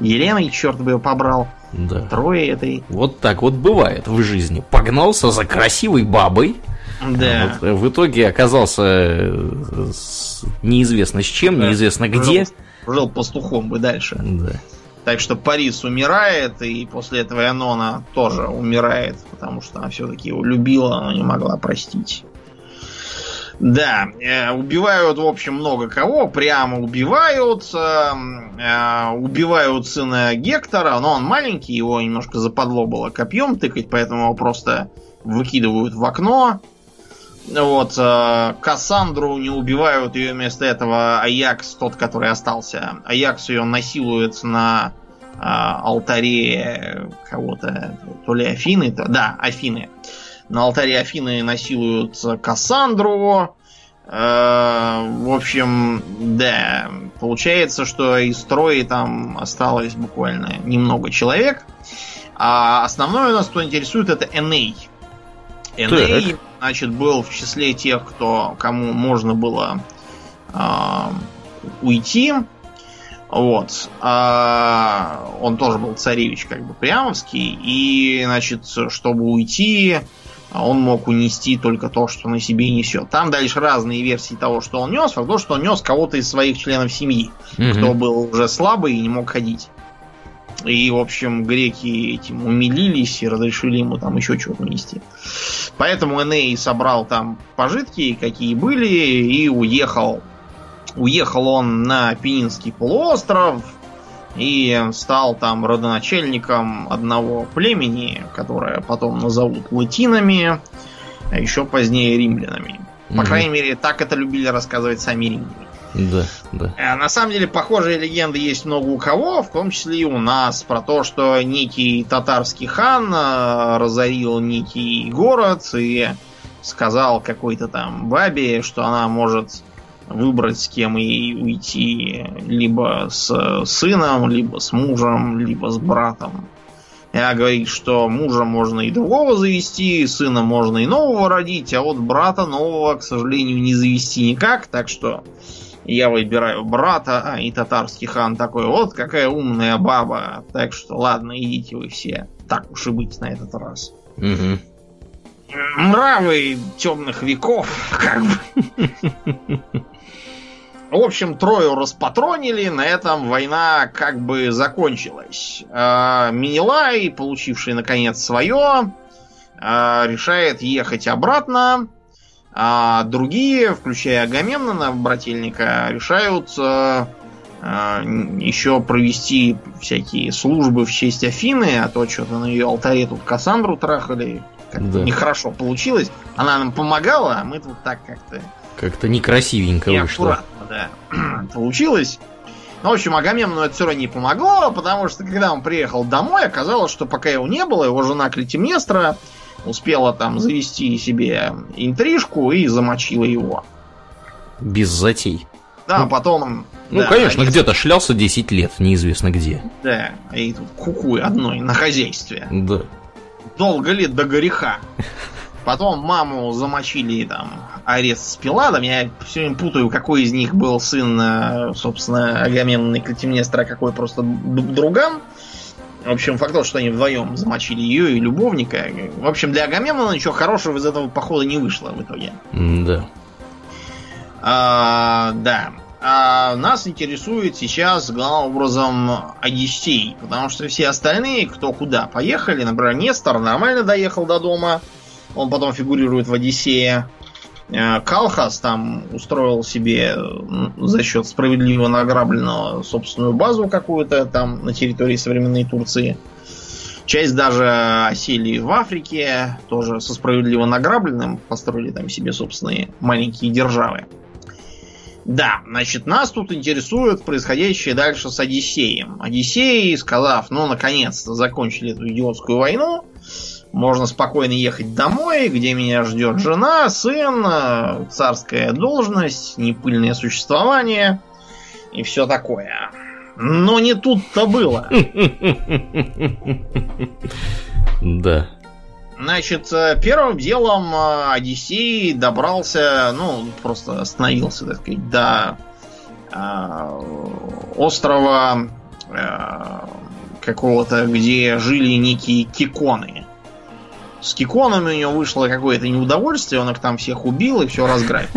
Еленой, черт бы ее побрал, Да. трое этой. Вот так вот бывает в жизни. Погнался за красивой бабой, Да. вот в итоге оказался э, с- неизвестно с чем, Да. неизвестно где. Жил, жил пастухом бы дальше. Да. Так что Парис умирает, и после этого Анона тоже умирает, потому что она все-таки его любила, но не могла простить. Да, э, убивают, в общем, много кого, прямо убивают. э, э, убивают сына Гектора, но он маленький, его немножко западло было копьем тыкать, поэтому его просто выкидывают в окно. Вот, э, Кассандру не убивают, ее вместо этого Аякс, тот, который остался. Аякс ее насилует на э, алтаре кого-то, то ли Афины, то, да, Афины. На алтаре Афины насилуют Кассандру. Э, в общем, да, получается, что из строя там осталось буквально немного человек. А основное нас, кто интересует, это Эней. Эней, значит, был в числе тех, кто, кому можно было а, уйти. Вот. А, он тоже был царевич, как бы, прямовский. И, значит, чтобы уйти, а он мог унести только то, что на себе несет. Там дальше разные версии того, что он нес, а то, что он нес кого-то из своих членов семьи, угу. кто был уже слабый и не мог ходить. И, в общем, греки этим умилились и разрешили ему там еще что-то нести. Поэтому Эней собрал там пожитки, какие были, и уехал. Уехал он на Пенинский полуостров, и стал там родоначальником одного племени, которое потом назовут латинами, а еще позднее римлянами. По угу. крайней мере, так это любили рассказывать сами римляне. Да, да. А на самом деле, похожие легенды есть много у кого, в том числе и у нас, про то, что некий татарский хан э, разорил некий город и сказал какой-то там бабе, что она может выбрать, с кем ей уйти, либо с сыном, либо с мужем, либо с братом. Я говорит, что мужа можно и другого завести, сына можно и нового родить, а вот брата нового, к сожалению, не завести никак, так что я выбираю брата, а и татарский хан такой, вот какая умная баба, так что ладно, идите вы все, так уж и быть на этот раз. Угу. Нравы темных веков, как бы. В общем, Трою распатронили, на этом война как бы закончилась. А, Минилай, получивший наконец свое, а, решает ехать обратно, а другие, включая Агамемнона, брательника, решают еще провести всякие службы в честь Афины, а то что-то на ее алтаре тут Кассандру трахали. Как-то да. нехорошо получилось. Она нам помогала, а мы тут так как-то... Как-то некрасивенько вышло да, получилось. Ну, в общем, Агамемну это все равно не помогло, потому что когда он приехал домой, оказалось, что пока его не было, его жена Клетимнестра успела там завести себе интрижку и замочила его. Без затей. Да, ну, потом... Ну, да, конечно, они... где-то шлялся 10 лет, неизвестно где. Да, и тут кукуй одной на хозяйстве. Да. Долго ли до греха. Потом маму замочили там арест с Пиладом. Я все время путаю, какой из них был сын, э, собственно, Агамемнона и Клетимнестра, а какой просто друган. В общем, факт что они вдвоем замочили ее и любовника. В общем, для Агамемнона ничего хорошего из этого похода не вышло в итоге. Да. А, да. А нас интересует сейчас главным образом Одиссей, потому что все остальные, кто куда поехали, например, Нестор нормально доехал до дома, он потом фигурирует в Одиссее. Э, Калхас там устроил себе за счет справедливо награбленного собственную базу какую-то там на территории современной Турции. Часть даже осели в Африке, тоже со справедливо награбленным, построили там себе собственные маленькие державы. Да, значит, нас тут интересует происходящее дальше с Одиссеем. Одиссей, сказав, ну, наконец-то закончили эту идиотскую войну, можно спокойно ехать домой, где меня ждет жена, сын, царская должность, непыльное существование и все такое. Но не тут-то было. Да. Значит, первым делом Одиссей добрался, ну, просто остановился, так сказать, до э, острова э, какого-то, где жили некие киконы. С киконами у него вышло какое-то неудовольствие, он их там всех убил и все разграбил.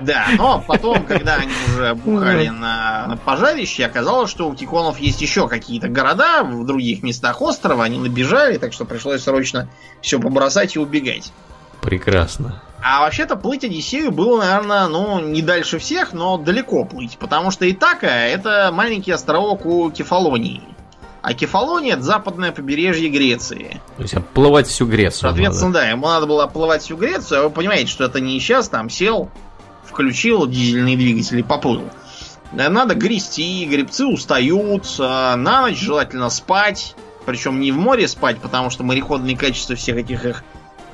Да, но потом, когда они уже бухали на, на пожарище, оказалось, что у Тиконов есть еще какие-то города в других местах острова. Они набежали, так что пришлось срочно все побросать и убегать. Прекрасно. А вообще-то плыть Одиссею было, наверное, ну, не дальше всех, но далеко плыть. Потому что Итака это маленький островок у Кефалонии. А Кефалония это западное побережье Греции. То есть оплывать всю Грецию. Соответственно, надо. да, ему надо было оплывать всю Грецию, а вы понимаете, что это не сейчас там сел, включил дизельный двигатель и поплыл. Надо грести, гребцы устают, на ночь желательно спать, причем не в море спать, потому что мореходные качества всех этих их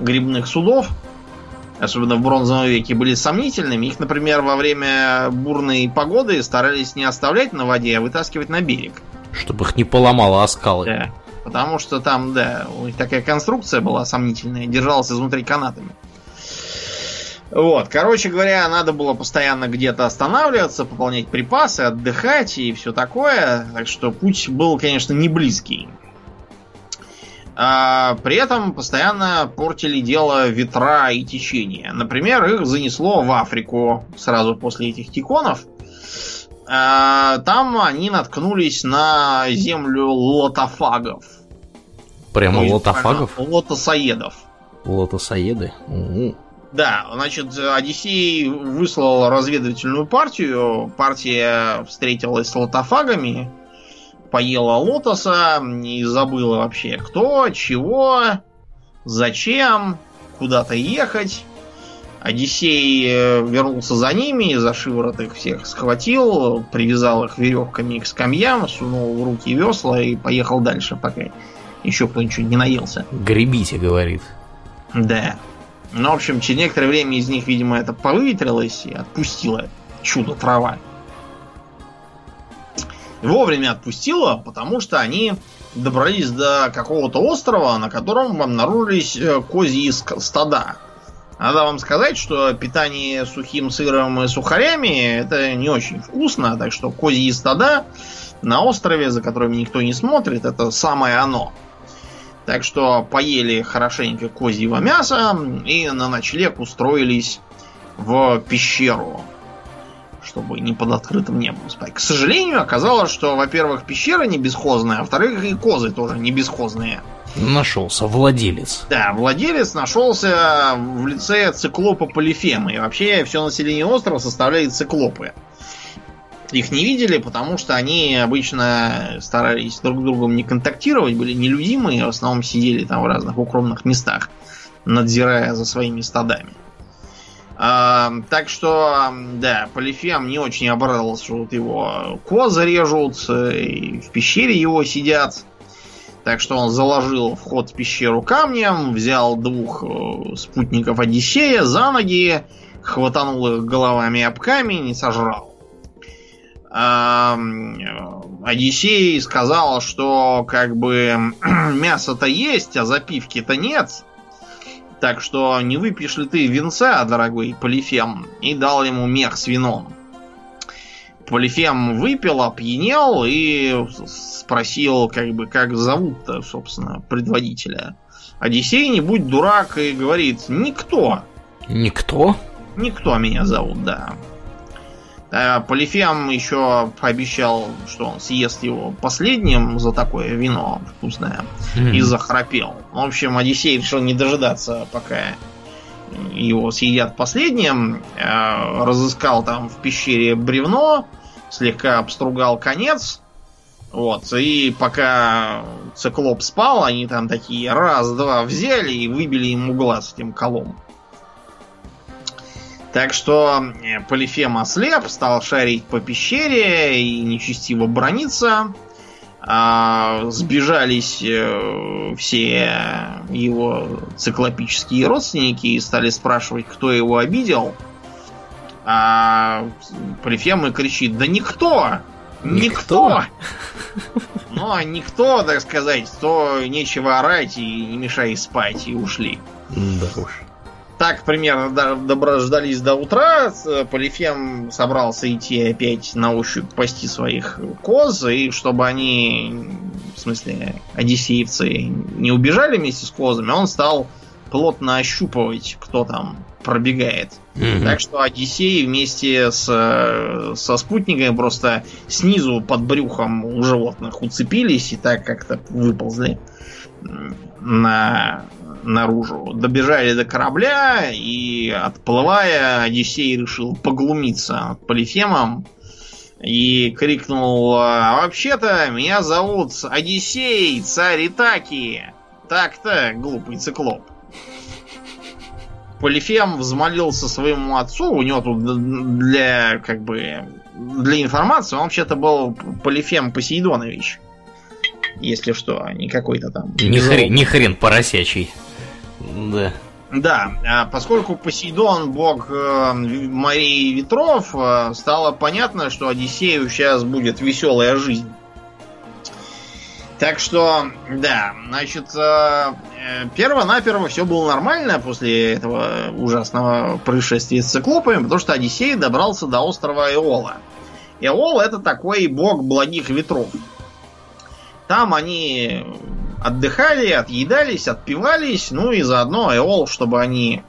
грибных судов, особенно в бронзовом веке, были сомнительными. Их, например, во время бурной погоды старались не оставлять на воде, а вытаскивать на берег. Чтобы их не поломало о скалы. Да. Потому что там, да, такая конструкция была сомнительная, держалась изнутри канатами. Вот, короче говоря, надо было постоянно где-то останавливаться, пополнять припасы, отдыхать и все такое. Так что путь был, конечно, не близкий. А, при этом постоянно портили дело ветра и течения. Например, их занесло в Африку сразу после этих тиконов. А, там они наткнулись на землю лотофагов. Прямо Ну, лотофагов? Лотосоедов. Лотосоеды? У-у. Да, значит, Одиссей выслал разведывательную партию. Партия встретилась с лотофагами, поела лотоса и забыла вообще кто, чего, зачем, куда-то ехать. Одиссей э, вернулся за ними, за шиворот их всех схватил, привязал их веревками к скамьям, сунул в руки весла и поехал дальше, пока еще кто-нибудь не наелся. Гребите, говорит. Да. Ну, в общем, через некоторое время из них, видимо, это повыветрилось и отпустило чудо трава. Вовремя отпустило, потому что они добрались до какого-то острова, на котором обнаружились э, козьи стада. Надо вам сказать, что питание сухим сыром и сухарями это не очень вкусно, так что козьи стада на острове, за которыми никто не смотрит, это самое оно. Так что поели хорошенько козьего мяса и на ночлег устроились в пещеру, чтобы не под открытым небом спать. К сожалению, оказалось, что, во-первых, пещера не бесхозная, а во-вторых, и козы тоже не бесхозные. Нашелся владелец. Да, владелец нашелся в лице циклопа Полифема. И вообще все население острова составляет циклопы. Их не видели, потому что они обычно старались друг с другом не контактировать, были нелюдимые, в основном сидели там в разных укромных местах, надзирая за своими стадами. А, так что, да, Полифем не очень обрадовался, что вот его козы режут, э, и в пещере его сидят. Так что он заложил вход в пещеру камнем, взял двух э, спутников Одиссея за ноги, хватанул их головами об камень и сожрал. Э, Одиссей сказал, что как бы мясо-то есть, а запивки-то нет. Так что не выпьешь ли ты винца, дорогой Полифем, и дал ему мех с вином. Полифем выпил, опьянел и спросил, как бы, как зовут-то, собственно, предводителя. Одиссей, не будь дурак, и говорит, никто. Никто? Никто меня зовут, да. А Полифем еще пообещал, что он съест его последним за такое вино вкусное. И захрапел. В общем, Одиссей решил не дожидаться, пока его съедят последним. Э, Разыскал там в пещере бревно, слегка обстругал конец. Вот, и пока циклоп спал, они там такие раз-два взяли и выбили ему глаз этим колом. Так что э, Полифем ослеп, стал шарить по пещере и нечестиво брониться. А, сбежались э, все его циклопические родственники и стали спрашивать, кто его обидел. А Полифем и кричит, да никто! Никто! Ну, а никто, так сказать, то нечего орать и не мешай спать, и ушли. Да уж. Так примерно до- доброждались до утра. С- Полифем собрался идти опять на ощупь пасти своих коз, и чтобы они, в смысле, одиссеевцы, не убежали вместе с козами, он стал плотно ощупывать, кто там пробегает. Мгм. Так что Одиссей вместе с, э, со спутниками просто снизу под брюхом у животных уцепились и так как-то выползли на, наружу. Добежали до корабля и, отплывая, Одиссей решил поглумиться над Полифемом и крикнул «А вообще-то меня зовут Одиссей, царь Итаки. Так-то, глупый циклоп. Полифем взмолился своему отцу, у него тут для, как бы, для информации, он вообще-то был Полифем Посейдонович. Если что, а не какой-то там... Не хрен, не хрен поросячий. Да. Да, а поскольку Посейдон бог э, морей и ветров, э, стало понятно, что Одиссею сейчас будет веселая жизнь. Так что, да, значит, э, перво-наперво все было нормально после этого ужасного происшествия с циклопами, потому что Одиссей добрался до острова Эола. Эол это такой бог благих ветров. Там они отдыхали, отъедались, отпивались, ну и заодно Эол, чтобы они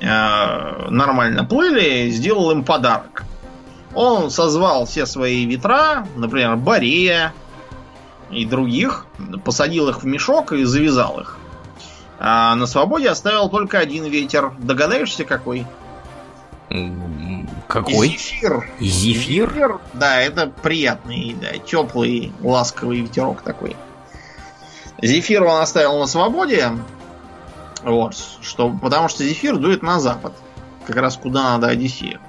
э, нормально плыли, сделал им подарок. Он созвал все свои ветра, например, Борея и других, посадил их в мешок и завязал их. А на свободе оставил только один ветер. Догадаешься, какой? Какой? Зефир. Зефир? Зефир? Да, это приятный, да, теплый, ласковый ветерок такой. Зефир он оставил на свободе. Вот, что, потому что зефир дует на запад. Как раз куда надо Одиссею.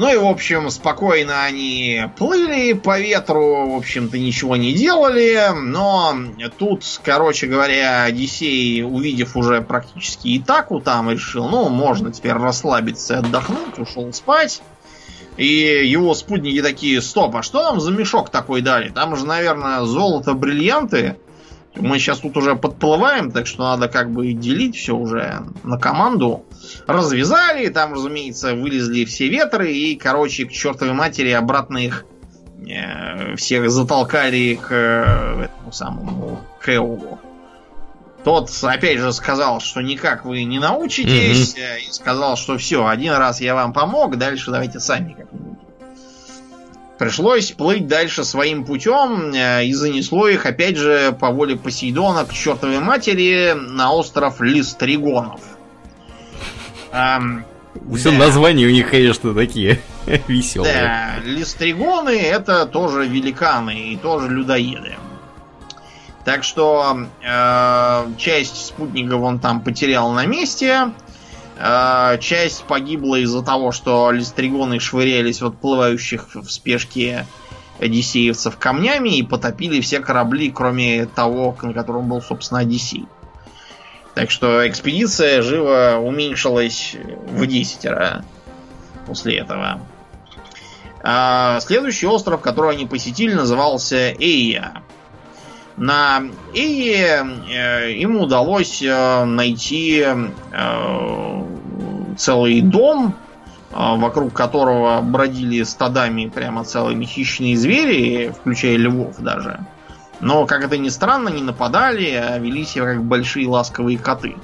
Ну и, в общем, спокойно они плыли по ветру, в общем-то, ничего не делали. Но тут, короче говоря, Одиссей, увидев уже практически Итаку там, решил, ну, можно теперь расслабиться и отдохнуть, ушел спать. И его спутники такие, стоп, а что нам за мешок такой дали? Там же, наверное, золото, бриллианты. Мы сейчас тут уже подплываем, так что надо как бы делить все уже на команду. Развязали, там, разумеется, вылезли все ветры, и, короче, к чертовой матери обратно их э, всех затолкали к э, этому самому Кэулу. Тот, опять же, сказал, что никак вы не научитесь, mm-hmm. и сказал, что все, один раз я вам помог, дальше давайте сами как-нибудь. Пришлось плыть дальше своим путем, э, и занесло их, опять же, по воле Посейдона к чертовой матери на остров Листригонов. Эм, Все да. названия у них, конечно, такие веселые. Да, Листригоны это тоже великаны и тоже людоеды. Так что э, часть спутников он там потерял на месте. Э, часть погибла из-за того, что листригоны швырялись в отплывающих в спешке одиссеевцев камнями и потопили все корабли, кроме того, на котором был, собственно, Одиссей. Так что экспедиция живо уменьшилась в десятеро после этого. А следующий остров, который они посетили, назывался Эйя. На Эйе э, им удалось э, найти э, целый дом, вокруг которого бродили стадами прямо целыми хищные звери, включая львов даже. Но, как это ни странно, не нападали, а вели себя как большие ласковые коты.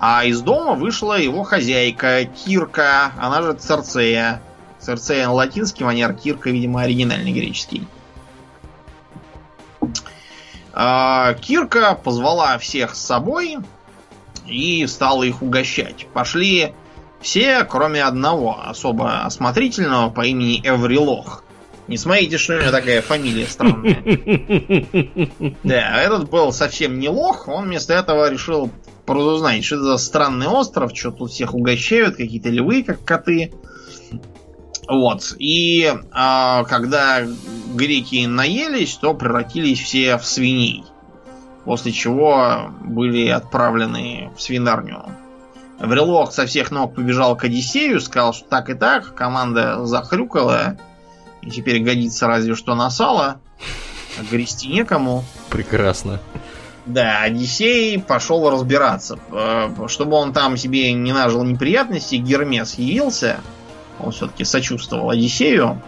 А из дома вышла его хозяйка Кирка, она же Церцея. Церцея на латинский манер, Кирка, видимо, оригинальный греческий. Кирка позвала всех с собой и стала их угощать. Пошли все, кроме одного, особо осмотрительного по имени Эврилох. Не смотрите, что у него такая фамилия странная. Да, этот был совсем не лох, он вместо этого решил разузнать, что это за странный остров, что тут всех угощают, какие-то львы, как коты. Вот. И а, когда греки наелись, то превратились все в свиней. После чего были отправлены в свинарню. Врелох со всех ног побежал к Одиссею, сказал, что так и так, команда захрюкала, и теперь годится разве что на сало, а грести некому. Прекрасно. Да, Одиссей пошел разбираться. Э, чтобы он там себе не нажил неприятностей, Гермес явился, он все-таки сочувствовал Одиссею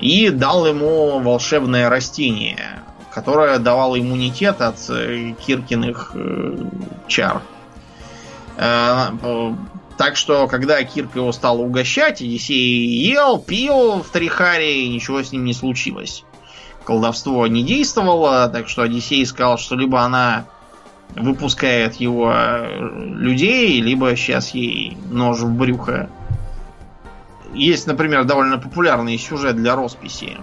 и дал ему волшебное растение, которое давало иммунитет от э, Киркиных э, чар. Э, так что, когда Кирка его стал угощать, Одиссей ел, пил в Трихаре, и ничего с ним не случилось. Колдовство не действовало, так что Одиссей сказал, что либо она выпускает его людей, либо сейчас ей нож в брюхо есть, например, довольно популярный сюжет для росписи.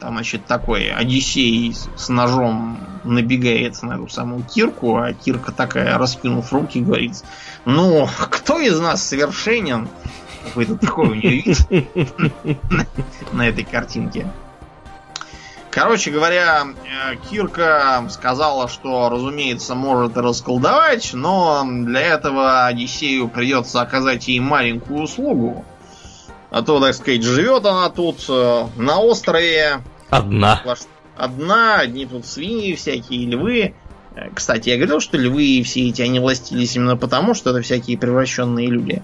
Там, значит, такой Одиссей с ножом набегает на эту самую Кирку, а Кирка такая, раскинув руки, говорит, ну, кто из нас совершенен? Какой-то такой у нее вид на этой картинке. Короче говоря, э, Кирка сказала, что, разумеется, может расколдовать, но для этого Одиссею придется оказать ей маленькую услугу. А то, так сказать, живет она тут э, на острове. Одна. Одна, одни тут свиньи всякие, львы. Э, кстати, я говорил, что львы и все эти, они властились именно потому, что это всякие превращенные люди.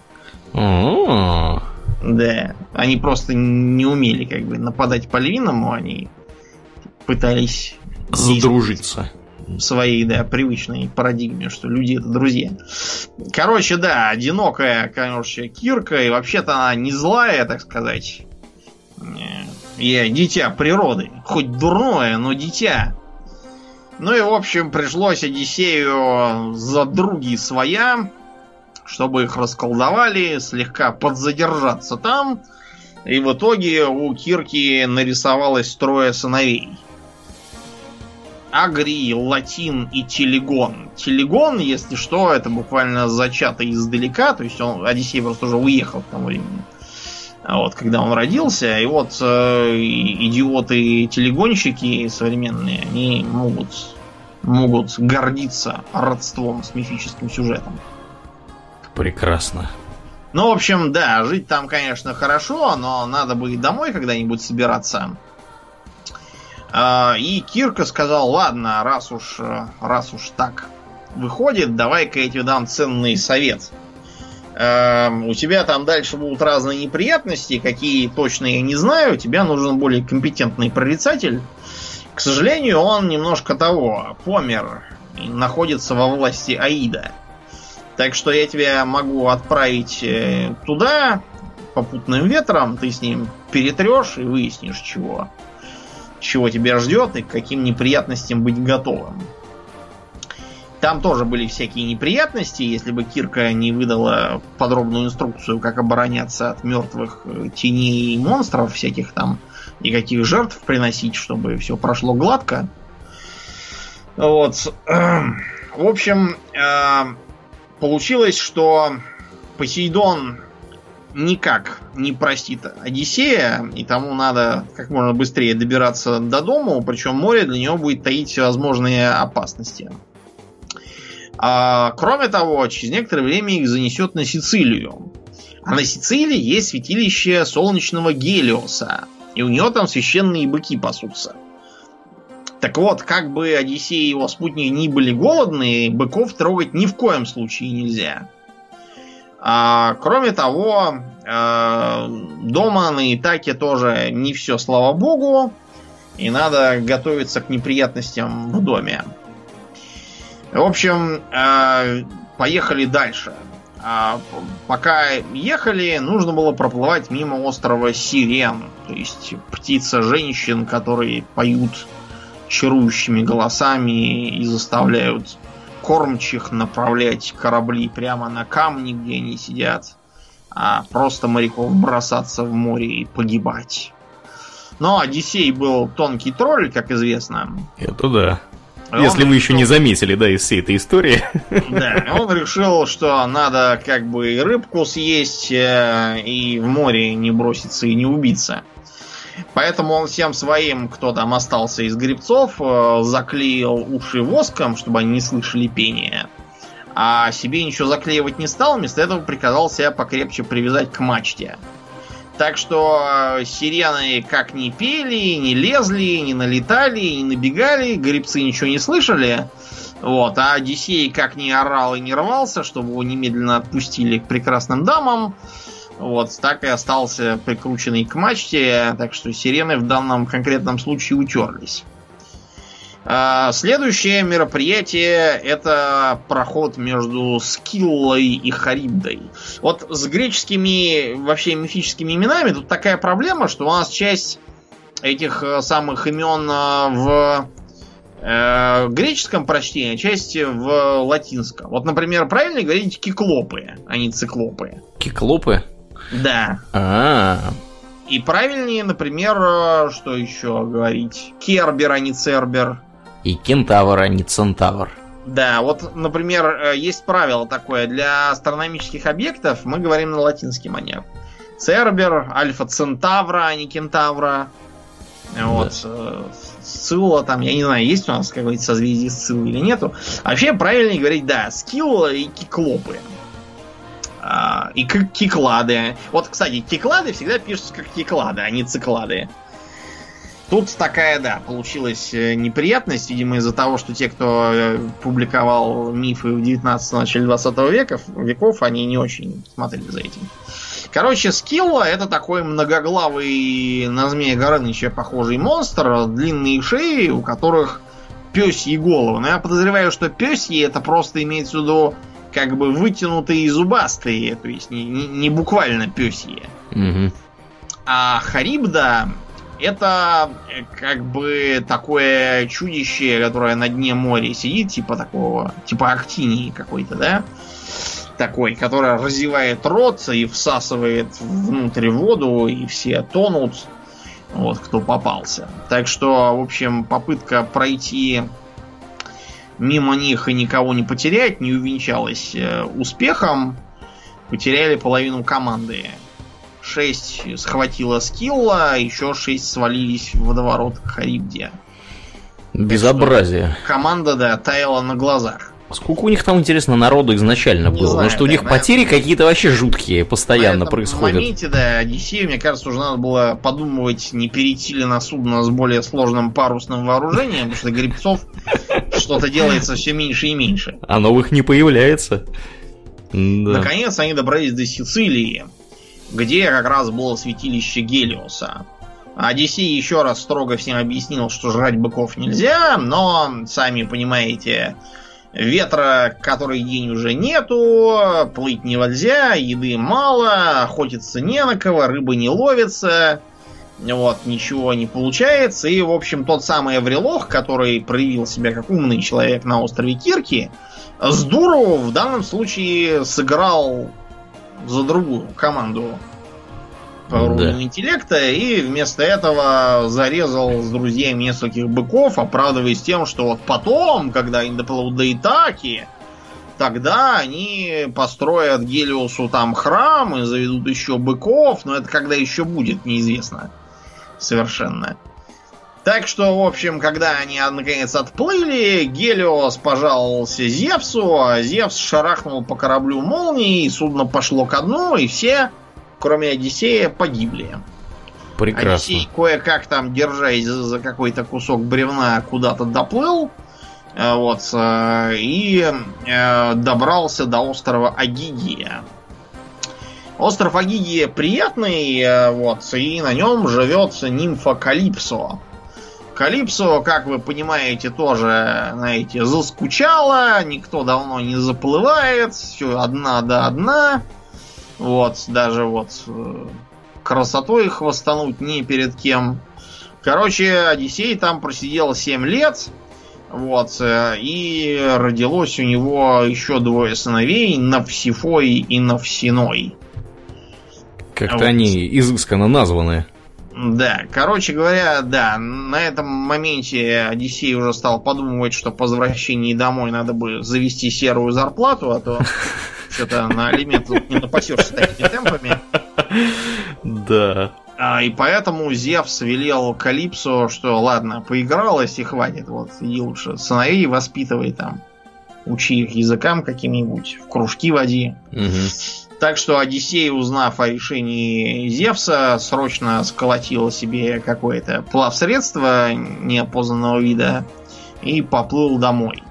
О-о-о. Да. Они просто не умели как бы нападать по львиному, они пытались Задружиться. В своей, да, привычной парадигме, что люди это друзья. Короче, да, одинокая, конечно, Кирка, и вообще-то она не злая, так сказать. Я дитя природы. Хоть дурное, но дитя. Ну и, в общем, пришлось Одиссею за други своя, чтобы их расколдовали, слегка подзадержаться там. И в итоге у Кирки нарисовалось трое сыновей. Агрий, Латин и Телегон. Телегон, если что, это буквально зачатый издалека, то есть он, Одиссей просто уже уехал к тому времени. А вот, когда он родился, и вот э, идиоты-телегонщики современные, они могут, могут гордиться родством с мифическим сюжетом. Прекрасно. Ну, в общем, да, жить там, конечно, хорошо, но надо бы и домой когда-нибудь собираться. Э, и Кирка сказал, ладно, раз уж, раз уж так выходит, давай-ка я тебе дам ценный совет. Эм, у тебя там дальше будут разные неприятности, какие точно я не знаю. Тебе нужен более компетентный прорицатель. К сожалению, он немножко того, помер и находится во власти Аида. Так что я тебя могу отправить э, туда попутным ветром, ты с ним перетрешь и выяснишь, чего, чего тебя ждет и к каким неприятностям быть готовым. Там тоже были всякие неприятности. Если бы Кирка не выдала подробную инструкцию, как обороняться от мертвых э, теней и монстров всяких там, и каких жертв приносить, чтобы все прошло гладко. Вот. В общем, э, получилось, что Посейдон никак не простит Одиссея, и тому надо как можно быстрее добираться до дома, причем море для него будет таить всевозможные опасности. А, кроме того, через некоторое время их занесет на Сицилию. А на Сицилии есть святилище солнечного Гелиоса. И у него там священные быки пасутся. Так вот, как бы Одиссей и его спутники не были голодные, быков трогать ни в коем случае нельзя. А, кроме того, а, дома на Итаке тоже не все, слава богу, и надо готовиться к неприятностям в доме. В общем, э, поехали дальше. А пока ехали, нужно было проплывать мимо острова Сирен. То есть птица женщин, которые поют чарующими голосами и заставляют кормчих направлять корабли прямо на камни, где они сидят, а просто моряков бросаться в море и погибать. Но Одиссей был тонкий тролль, как известно. Это да. Если он вы решил... еще не заметили, да, из всей этой истории. Да, он решил, что надо как бы и рыбку съесть, э, и в море не броситься и не убиться. Поэтому он всем своим, кто там остался из грибцов, э, заклеил уши воском, чтобы они не слышали пения. А себе ничего заклеивать не стал, вместо этого приказал себя покрепче привязать к мачте. Так что э, сирены как не пели, не лезли, не налетали, не набегали, грибцы ничего не слышали. Вот, а Одиссей как не орал и не рвался, чтобы его немедленно отпустили к прекрасным дамам. Вот, так и остался прикрученный к мачте, так что сирены в данном конкретном случае утерлись. А, следующее мероприятие это проход между Скиллой и Харибдой. Вот с греческими вообще мифическими именами тут такая проблема, что у нас часть этих э, самых имен э, в э, греческом прочтении, а часть в латинском. Вот, например, правильно говорить киклопы, а не циклопы. Киклопы? Да. А, -а, -а. И правильнее, например, э, что еще говорить? Кербер, а не Цербер. И кентавр, а не центавр. Да, вот, например, э, есть правило такое. Для астрономических объектов мы говорим на латинский манер. Цербер, Альфа Центавра, а не Кентавра. Вот. Да. Сцилла там, я не знаю, есть у нас какое-то созвездие Сциллы или нету. Вообще правильнее говорить, да, Скилла и Киклопы. А, и Киклады. Вот, кстати, Киклады всегда пишутся как Киклады, а не Циклады. Тут такая, да, получилась э, неприятность, видимо, из-за того, что те, кто э, публиковал мифы в 19 начале 20 века, веков, они не очень смотрели за этим. Короче, Скилла это такой многоглавый на змея Горыныча похожий монстр, длинные шеи, у которых пёсьи головы. Но я подозреваю, что пёсьи это просто имеется в виду как бы вытянутые и зубастые, то есть не, не, не буквально пёсьи. Угу. А Харибда это э, как бы такое чудище, которое на дне моря сидит, типа такого, типа актинии какой-то, да? Такой, который разевает рот и всасывает внутрь воду, и все тонут, вот, кто попался. Так что, в общем, попытка пройти мимо них и никого не потерять не увенчалась э, успехом. Потеряли половину команды. 6 схватило скилла, еще 6 свалились в водоворот к Харибде. Безобразие. Команда, да, таяла на глазах. Сколько у них там, интересно, народу изначально Не было? знаю, Потому что у да, них на- потери какие-то вообще жуткие постоянно На происходят. моменте, да, Одиссею, мне кажется, уже надо было подумывать, не перейти ли на судно с более сложным парусным вооружением, потому что грибцов что-то делается все меньше и меньше. А новых не появляется. Да. Наконец они добрались до Сицилии, где как раз было святилище Гелиоса. Одиссей еще раз строго всем объяснил, что жрать быков нельзя, но, сами понимаете, ветра который день уже нету, плыть нельзя, еды мало, охотиться не на кого, рыбы не ловится, вот, ничего не получается. И, в общем, тот самый Аврилох, который проявил себя как умный человек на острове Кирки, с дуру в данном случае сыграл за другую команду по Да. уровню интеллекта и вместо этого зарезал с друзьями нескольких быков, оправдываясь тем, что вот потом, когда они доплывут до Итаки, тогда они построят Гелиосу там храм и заведут еще быков, но это когда еще будет, неизвестно совершенно. Так что, в общем, когда они а, наконец отплыли, Гелиос пожаловался Зевсу, а Зевс шарахнул по кораблю молнией, судно пошло ко дну, и все, кроме Одиссея, погибли. Прекрасно. Одиссей кое-как там, держась за какой-то кусок бревна, куда-то доплыл. э, Вот, э, и э, добрался до острова Агигия. Остров Агигия приятный, вот, и на нем живет нимфа Калипсо. Калипсо, как вы понимаете, тоже, знаете, заскучала, никто давно не заплывает, все одна да одна. Вот, даже вот э, красотой хвостануть не перед кем. Короче, Одиссей там просидел 7 лет. Вот, э, и родилось у него еще двое сыновей, Навсифой и Навсиной. Как-то вот. они изысканно названы. Да, короче говоря, да, на этом моменте Одиссей уже стал подумывать, что по возвращении домой надо бы завести серую зарплату, а то что-то на алимент не напасешься такими темпами. Да. А, и поэтому Зевс велел Калипсо, что ладно, поигралась и хватит. Вот, иди лучше сыновей воспитывай там. Учи их языкам каким-нибудь, в кружки води. Мгм. Так что Одиссей, узнав о решении Зевса, срочно сколотил себе какое-то плавсредство неопознанного вида и поплыл домой.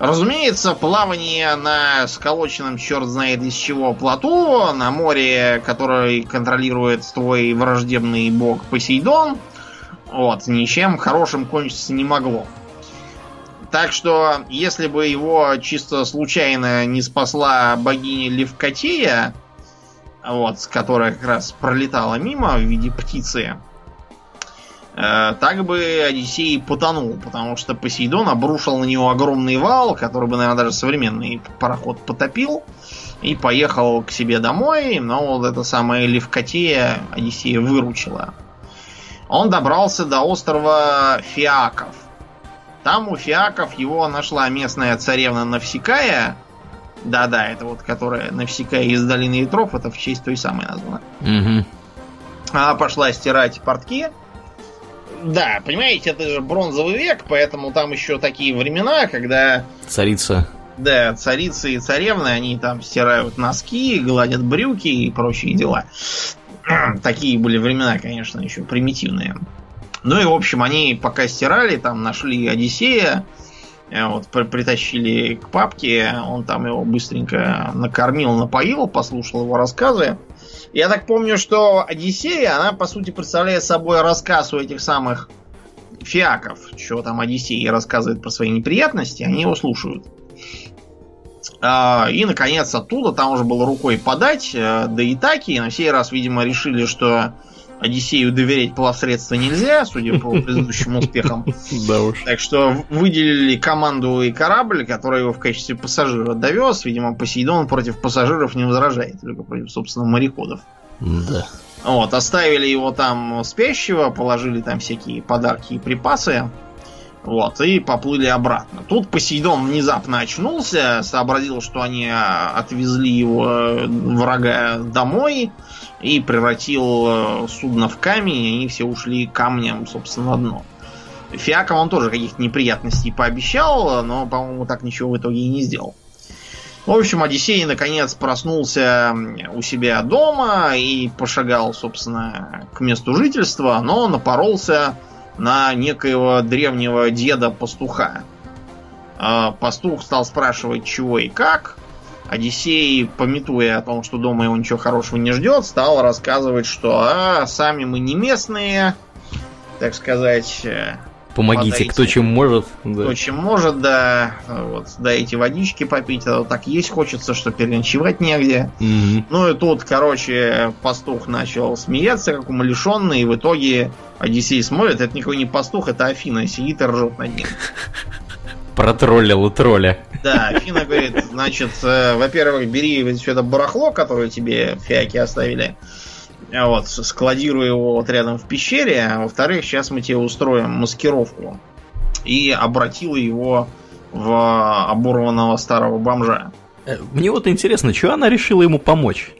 Разумеется, плавание на сколоченном черт знает из чего плоту, на море, который контролирует твой враждебный бог Посейдон, вот, ничем хорошим кончиться не могло. Так что, если бы его чисто случайно не спасла богиня Левкотея, вот, которая как раз пролетала мимо в виде птицы, так бы Одиссей потонул, потому что Посейдон обрушил на него огромный вал, который бы, наверное, даже современный пароход потопил, и поехал к себе домой, но вот эта самая Левкотея Одиссея выручила. Он добрался до острова Фиаков. Там у Фиаков его нашла местная царевна Навсекая. Да-да, это вот которая Навсекая из долины Ветров, это в честь той самой названа. Мгм. Она пошла стирать портки. Да, понимаете, это же бронзовый век, поэтому там еще такие времена, когда Царица. да, царицы и царевны, они там стирают носки, гладят брюки и прочие дела. Такие были времена, конечно, еще примитивные. Ну и, в общем, они пока стирали, там нашли Одиссея, э, вот, при- притащили к папке, он там его быстренько накормил, напоил, послушал его рассказы. Я так помню, что Одиссея, она, по сути, представляет собой рассказ у этих самых Фиаков, что там Одиссей рассказывает про свои неприятности, они его слушают. А, и, наконец, оттуда, там уже было рукой подать, э, до Итаки. На сей раз, видимо, решили, что Одиссею доверять плавсредства нельзя, судя по предыдущим успехам. Да уж. Так что выделили команду и корабль, который его в качестве пассажира довез. Видимо, Посейдон против пассажиров не возражает, только против, собственно, мореходов. Да. Вот, оставили его там спящего, положили там всякие подарки и припасы. Вот, и поплыли обратно. Тут Посейдон внезапно очнулся, сообразил, что они отвезли его э, врага домой и превратил э, судно в камень, и они все ушли камнем, собственно, на дно. Фиаком он тоже каких-то неприятностей пообещал, но, по-моему, так ничего в итоге и не сделал. В общем, Одиссей наконец проснулся у себя дома и пошагал, собственно, к месту жительства, но напоролся на некоего древнего деда-пастуха. А, пастух стал спрашивать, чего и как. Одиссей, пометуя о том, что дома его ничего хорошего не ждет, стал рассказывать, что а, сами мы не местные, так сказать, э, Помогите, подойти. кто чем может. Да. Кто чем может, да. Вот, дайте водички попить, а так есть хочется, что переночевать негде. Угу. Ну и тут, короче, пастух начал смеяться, как умалишенный, и в итоге Одиссей смотрит, это никакой не пастух, это Афина сидит и ржет над ним. Протроллил тролля. Да, Афина говорит, значит, э, во-первых, бери все это барахло, которое тебе фиаки оставили, вот, складирую его вот рядом в пещере. А во-вторых, сейчас мы тебе устроим маскировку. И обратила его в оборванного старого бомжа. Э, мне вот интересно, что она решила ему помочь?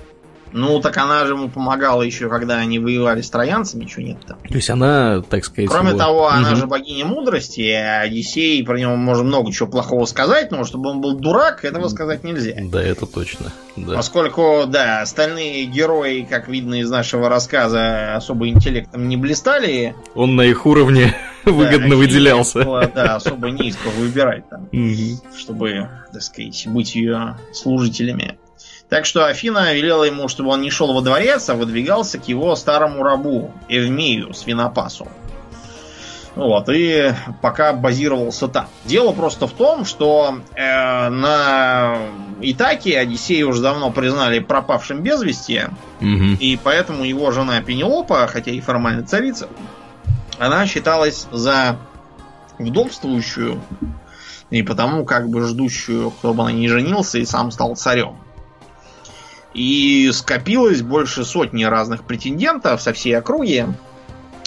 Ну, так она же ему помогала еще, когда они воевали с троянцами, что нет-то. То есть она, так сказать... Кроме его... того, она угу. же богиня мудрости, а Одиссей, про него можно много чего плохого сказать, но чтобы он был дурак, этого сказать нельзя. Да, это точно. Да. Поскольку, да, остальные герои, как видно из нашего рассказа, особо интеллектом не блистали. Он на их уровне да, выгодно выделялся. Было, да, особо не из кого выбирать там, угу. чтобы, так сказать, быть ее служителями. Так что Афина велела ему, чтобы он не шел во дворец, а выдвигался к его старому рабу, Эвмею, свинопасу. Вот, и пока базировался там. Дело просто в том, что э, на Итаке Одиссея уже давно признали пропавшим без вести, угу. и поэтому его жена Пенелопа, хотя и формально царица, она считалась за вдовствующую, и потому как бы ждущую, кто бы она ни женился и сам стал царем. И скопилось больше сотни разных претендентов со всей округи, э,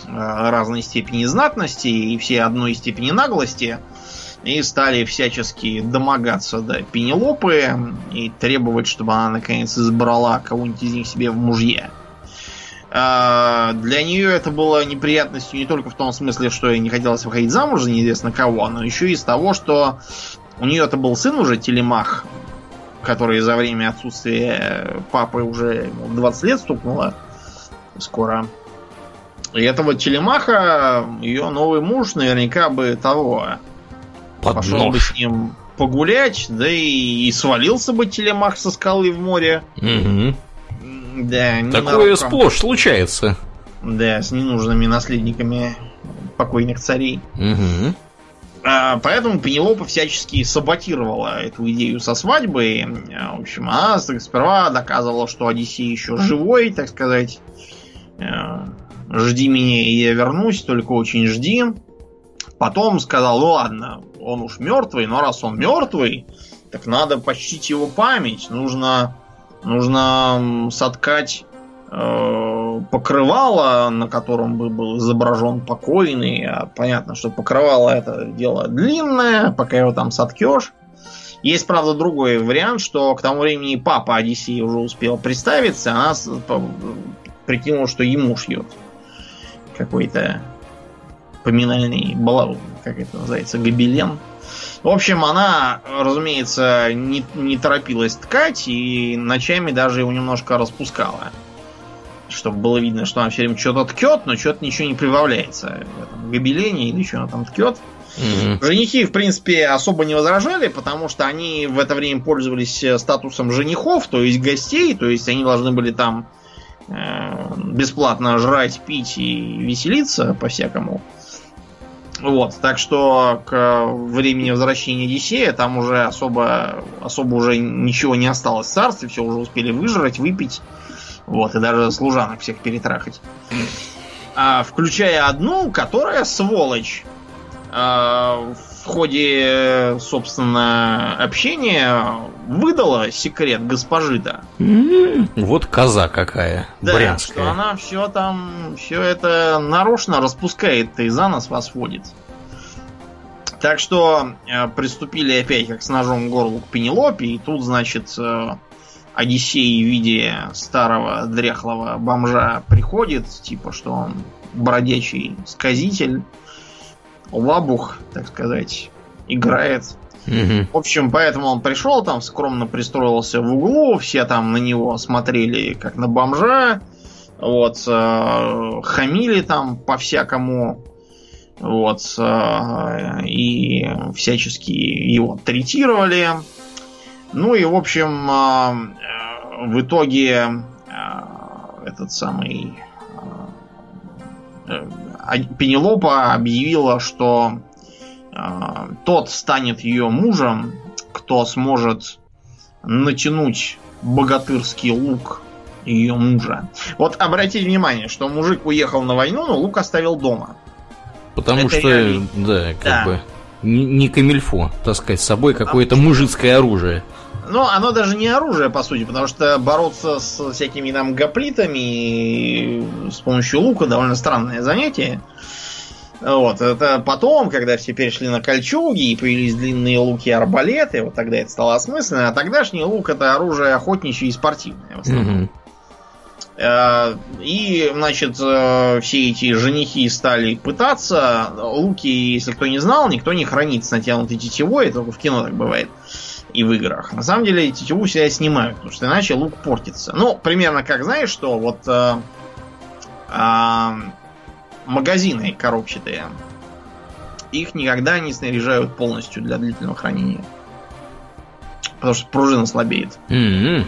разной степени знатности и все одной степени наглости. И стали всячески домогаться до Пенелопы и требовать, чтобы она наконец избрала кого-нибудь из них себе в мужья. Э, для нее это было неприятностью не только в том смысле, что ей не хотелось выходить замуж за неизвестно кого, но еще и из того, что у нее это был сын уже, Телемах, который за время отсутствия папы уже 20 лет стукнуло скоро. И этого Телемаха, ее новый муж, наверняка бы того Под пошел нож. бы с ним погулять, да и, и свалился бы Телемах со скалы в море. Угу. Да, Такое сплошь случается. Да, с ненужными наследниками покойных царей. Угу. А, поэтому Пенелопа всячески саботировала эту идею со свадьбой. В общем, она сперва доказывала, что Одиссей еще живой, так сказать. Э, жди меня, и я вернусь, только очень жди. Потом сказал, ну ладно, он уж мертвый, но раз он мертвый, так надо почтить его память. Нужно, нужно соткать покрывало, на котором бы был изображен покойный. А понятно, что покрывало это дело длинное, пока его там соткешь. Есть, правда, другой вариант, что к тому времени папа Одиссеи уже успел представиться, она прикинула, что ему шьет какой-то поминальный балаун, как это называется, гобелен. В общем, она, разумеется, не, не торопилась ткать и ночами даже его немножко распускала чтобы было видно, что она все время что-то ткет, но что-то ничего не прибавляется гобелене или что она там ткет. Угу. Женихи, в принципе, особо не возражали, потому что они в это время пользовались э, статусом женихов, то есть гостей, то есть они должны были там э, бесплатно жрать, пить и веселиться по-всякому. Вот, так что к времени возвращения Одиссея там уже особо, особо уже ничего не осталось в царстве, все уже успели выжрать, выпить, вот, и даже служанок всех перетрахать. А, включая одну, которая сволочь. А, в ходе, собственно, общения выдала секрет госпожи-то. Вот коза какая, Да, брянская. что она все там, все это нарочно распускает и за нас вас водит. Так что э, приступили опять как с ножом к горлу к Пенелопе, и тут, значит, э, Одиссей в виде старого дряхлого бомжа приходит, типа, что он бродячий сказитель, лабух, так сказать, играет. Мгм. В общем, поэтому он пришел, там скромно пристроился в углу, все там на него смотрели как на бомжа, вот, э, хамили там по-всякому, вот, э, и всячески его третировали. Ну и, в общем, э, э, в итоге э, этот самый э, э, а- Пенелопа объявила, что тот станет ее мужем, кто сможет натянуть богатырский лук ее мужа. Вот обратите внимание, что мужик уехал на войну, но лук оставил дома. Потому Это что, реально. да, как Да. бы, не, камильфо таскать с собой какое-то мужицкое оружие. Но оно даже не оружие, по сути, потому что бороться с всякими там гоплитами с помощью лука довольно странное занятие. Вот, это потом, когда все перешли на кольчуги и появились длинные луки и арбалеты, вот тогда это стало осмысленно, а тогдашний лук это оружие охотничье и спортивное. в основном. Мгм. Э, И, значит, э, все эти женихи стали пытаться. Луки, если кто не знал, никто не хранит с натянутой тетивой, это только в кино так бывает. И в играх. На самом деле тетиву всегда снимают, потому что иначе лук портится. Ну, примерно как знаешь, что вот э, а, магазины коробчатые, их никогда не снаряжают полностью для длительного хранения. Потому что пружина слабеет. М-м.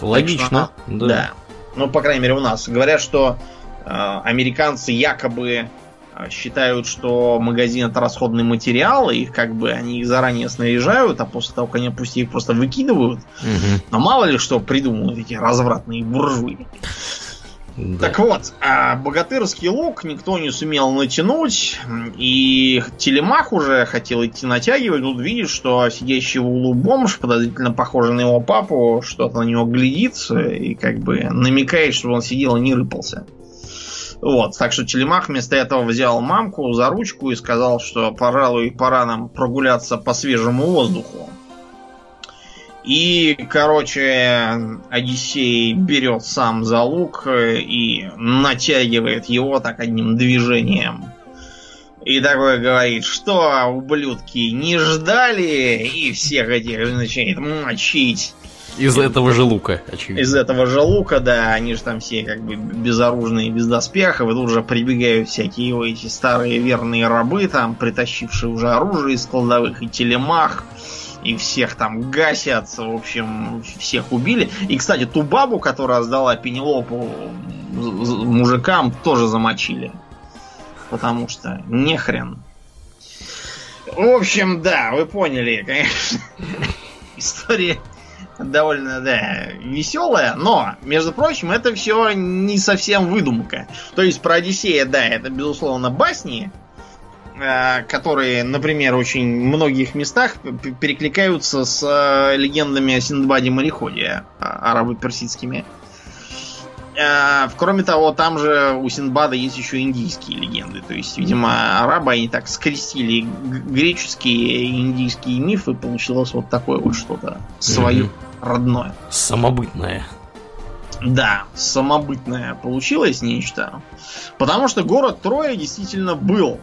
Логично. Так что, да. да. Ну, по крайней мере, у нас. Говорят, что э, американцы якобы э, считают, что магазин это расходный материал, и их как бы они их заранее снаряжают, а после того, как они опустили, их просто выкидывают. Мгм. Но мало ли что придумывают эти развратные буржуи. Да. Так вот, а богатырский лук никто не сумел натянуть, и Телемах уже хотел идти натягивать, тут видит, что сидящий в углу бомж, подозрительно похожий на его папу, что-то на него глядит и как бы намекает, чтобы он сидел и не рыпался. Вот, так что Телемах вместо этого взял мамку за ручку и сказал, что, пожалуй, пора нам прогуляться по свежему воздуху. И, короче, Одиссей берет сам за лук э, и натягивает его так одним движением. И такой говорит, что, ублюдки, не ждали? И всех этих начинает мочить. Из этого же лука, очевидно. Из этого же лука, да, они же там все как бы безоружные, без доспехов, и тут же прибегают всякие его эти старые верные рабы, там, притащившие уже оружие из кладовых, и телемах, и всех там гасят, в общем, всех убили. И, кстати, ту бабу, которая сдала Пенелопу мужикам, тоже замочили. Потому что нехрен. В общем, да, вы поняли, конечно. История довольно, да, веселая, но, между прочим, это все не совсем выдумка. То есть про Одиссея, да, это, безусловно, басни, которые, например, очень многих местах перекликаются с э, легендами о Синдбаде мореходе э, арабо-персидскими. Э, Кроме того, там же у Синдбада есть еще индийские легенды. То есть, видимо, арабы, они так скрестили греческие и индийские мифы, получилось вот такое вот что-то свое, родное. Самобытное. Да, самобытное получилось нечто. Потому что город Троя действительно был.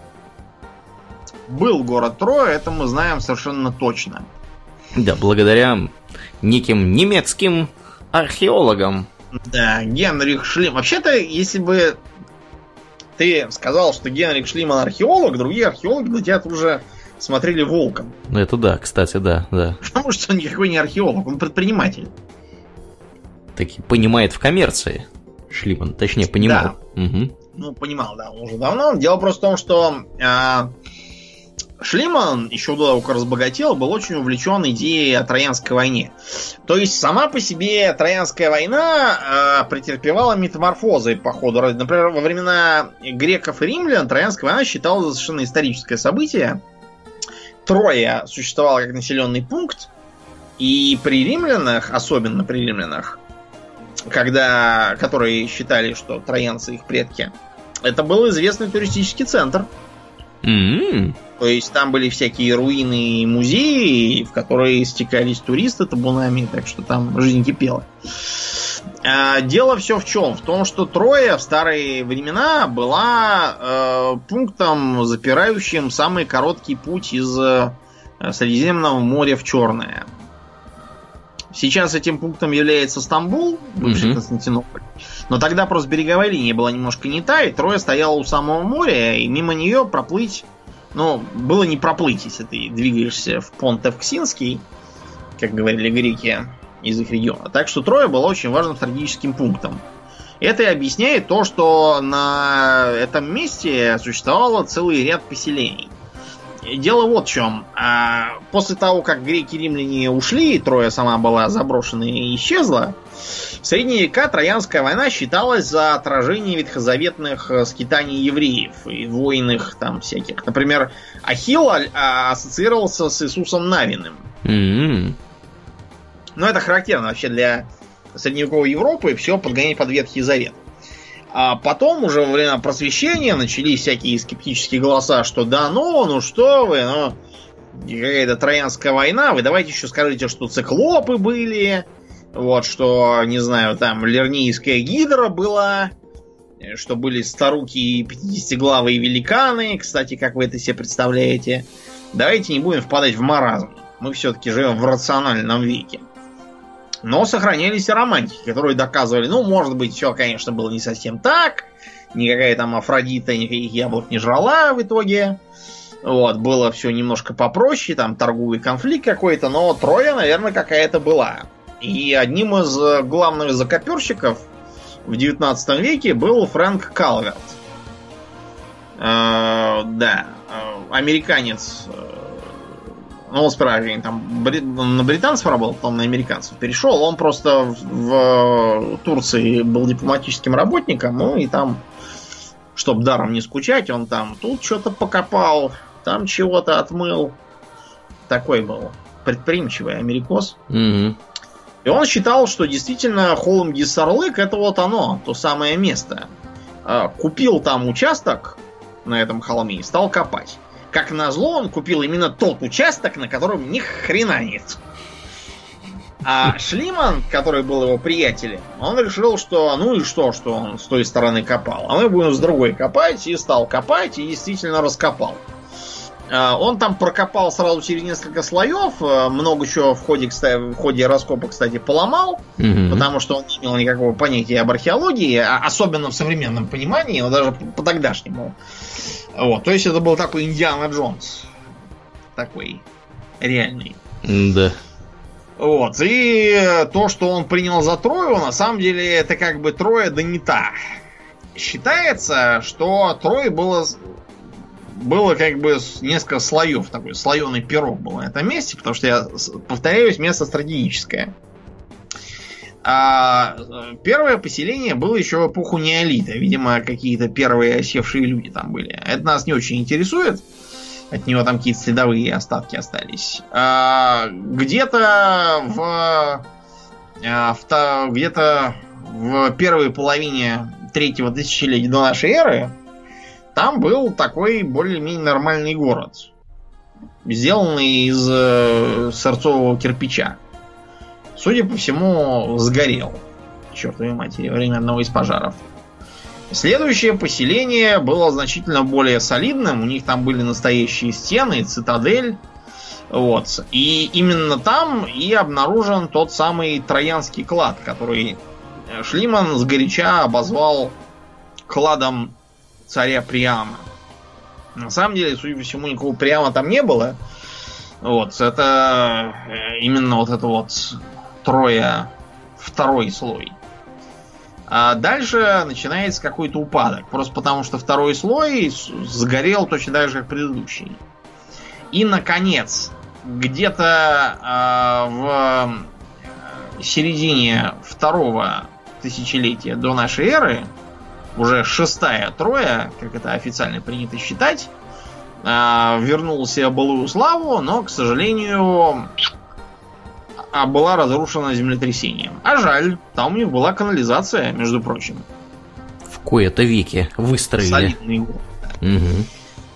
Был город Троя, это мы знаем совершенно точно. Да, благодаря неким немецким археологам. Да, Генрих Шлим. Вообще-то, если бы ты сказал, что Генрих Шлиман археолог, другие археологи на тебя уже смотрели волком. Ну, Это да, кстати, да, да. Потому что он никакой не археолог, он предприниматель. Таки понимает в коммерции. Шлиман, точнее, понимал. Мгм. Ну, понимал, да, уже давно. Дело просто в том, что э, Шлиман еще до того, как разбогател, был очень увлечен идеей о Троянской войне. То есть сама по себе Троянская война э, претерпевала метаморфозы по ходу. Например, во времена греков и римлян Троянская война считалась совершенно историческое событие. Троя существовала как населенный пункт, и при римлянах, особенно при римлянах, когда, которые считали, что троянцы их предки, это был известный туристический центр. Mm-hmm. То есть там были всякие руины и музеи, в которые стекались туристы табунами, так что там жизнь кипела. А, дело все в чем? В том, что Троя в старые времена была э, пунктом, запирающим самый короткий путь из э, Средиземного моря в Черное. Сейчас этим пунктом является Стамбул, бывший mm-hmm. Константинополь. Но тогда просто береговая линия была немножко не та, и Троя стояла у самого моря, и мимо нее проплыть, ну, было не проплыть, если ты двигаешься в понт Евксинский, как говорили греки из их региона. Так что Троя была очень важным стратегическим пунктом. Это и объясняет то, что на этом месте существовало целый ряд поселений. Дело вот в чем. А, после того, как греки и римляне ушли, Троя сама была заброшена и исчезла, в средние века Троянская война считалась за отражение ветхозаветных э, скитаний евреев и воинных там всяких. Например, Ахилл а, ассоциировался с Иисусом Навиным. Mm-hmm. Но это характерно вообще для средневековой Европы все подгонять под Ветхий Завет. А потом уже во время просвещения начались всякие скептические голоса, что да ну, ну что вы, ну какая-то Троянская война, вы давайте еще скажите, что циклопы были, вот, что, не знаю, там Лернийская гидра была, что были старуки и 50-главые великаны, кстати, как вы это себе представляете. Давайте не будем впадать в маразм. Мы все-таки живем в рациональном веке. Но сохранялись и романтики, которые доказывали, ну, может быть, все, конечно, было не совсем так. Никакая там Афродита никаких яблок не жрала в итоге. Вот, было все немножко попроще, там торговый конфликт какой-то, но Троя, наверное, какая-то была. И одним из главных закоперщиков в 19 веке был Фрэнк Калверт. Э, да, э, американец э, ну, сперва там на британцев работал, потом на американцев перешел. Он просто в, Турции был дипломатическим работником, ну и там, чтобы даром не скучать, он там тут что-то покопал, там чего-то отмыл. Такой был предприимчивый америкос. Mm-hmm. И он считал, что действительно Холм Гиссарлык это вот оно, то самое место. А, купил там участок на этом холме и стал копать. Как назло, он купил именно тот участок, на котором ни хрена нет. А Шлиман, который был его приятелем, он решил, что ну и что, что он с той стороны копал. А мы будем с другой копать, и стал копать, и действительно раскопал. А, он там прокопал сразу через несколько слоев, а, много чего в ходе, кстати, в ходе раскопа, кстати, поломал, mm-hmm. потому что он не имел никакого понятия об археологии, а особенно в современном понимании, но даже по тогдашнему. Вот, то есть это был такой Индиана Джонс. Такой реальный. Да. Вот, и то, что он принял за Трою, на самом деле это как бы Троя да не та. Считается, что Трое было было как бы несколько слоев, такой слоеный пирог был на этом месте, потому что я повторяюсь, место стратегическое. А первое поселение было еще в эпоху неолита. Видимо, какие-то первые осевшие люди там были. Это нас не очень интересует. От него там какие-то следовые остатки остались. А, где-то в, а, в где-то в первой половине третьего тысячелетия до нашей эры там был такой более-менее нормальный город, сделанный из э, сырцового кирпича судя по всему, сгорел. Чертовой матери, время одного из пожаров. Следующее поселение было значительно более солидным. У них там были настоящие стены, цитадель. Вот. И именно там и обнаружен тот самый троянский клад, который Шлиман сгоряча обозвал кладом царя Приама. На самом деле, судя по всему, никакого Приама там не было. Вот, это э, именно вот это вот трое второй слой. А дальше начинается какой-то упадок. Просто потому, что второй слой сгорел точно так же, как предыдущий. И, наконец, где-то э, в середине второго тысячелетия до нашей эры, уже шестая троя, как это официально принято считать, э, вернула себе былую славу, но, к сожалению, а была разрушена землетрясением. А жаль, там у них была канализация, между прочим. В кои-то веке выстроили. Солидный город. Угу.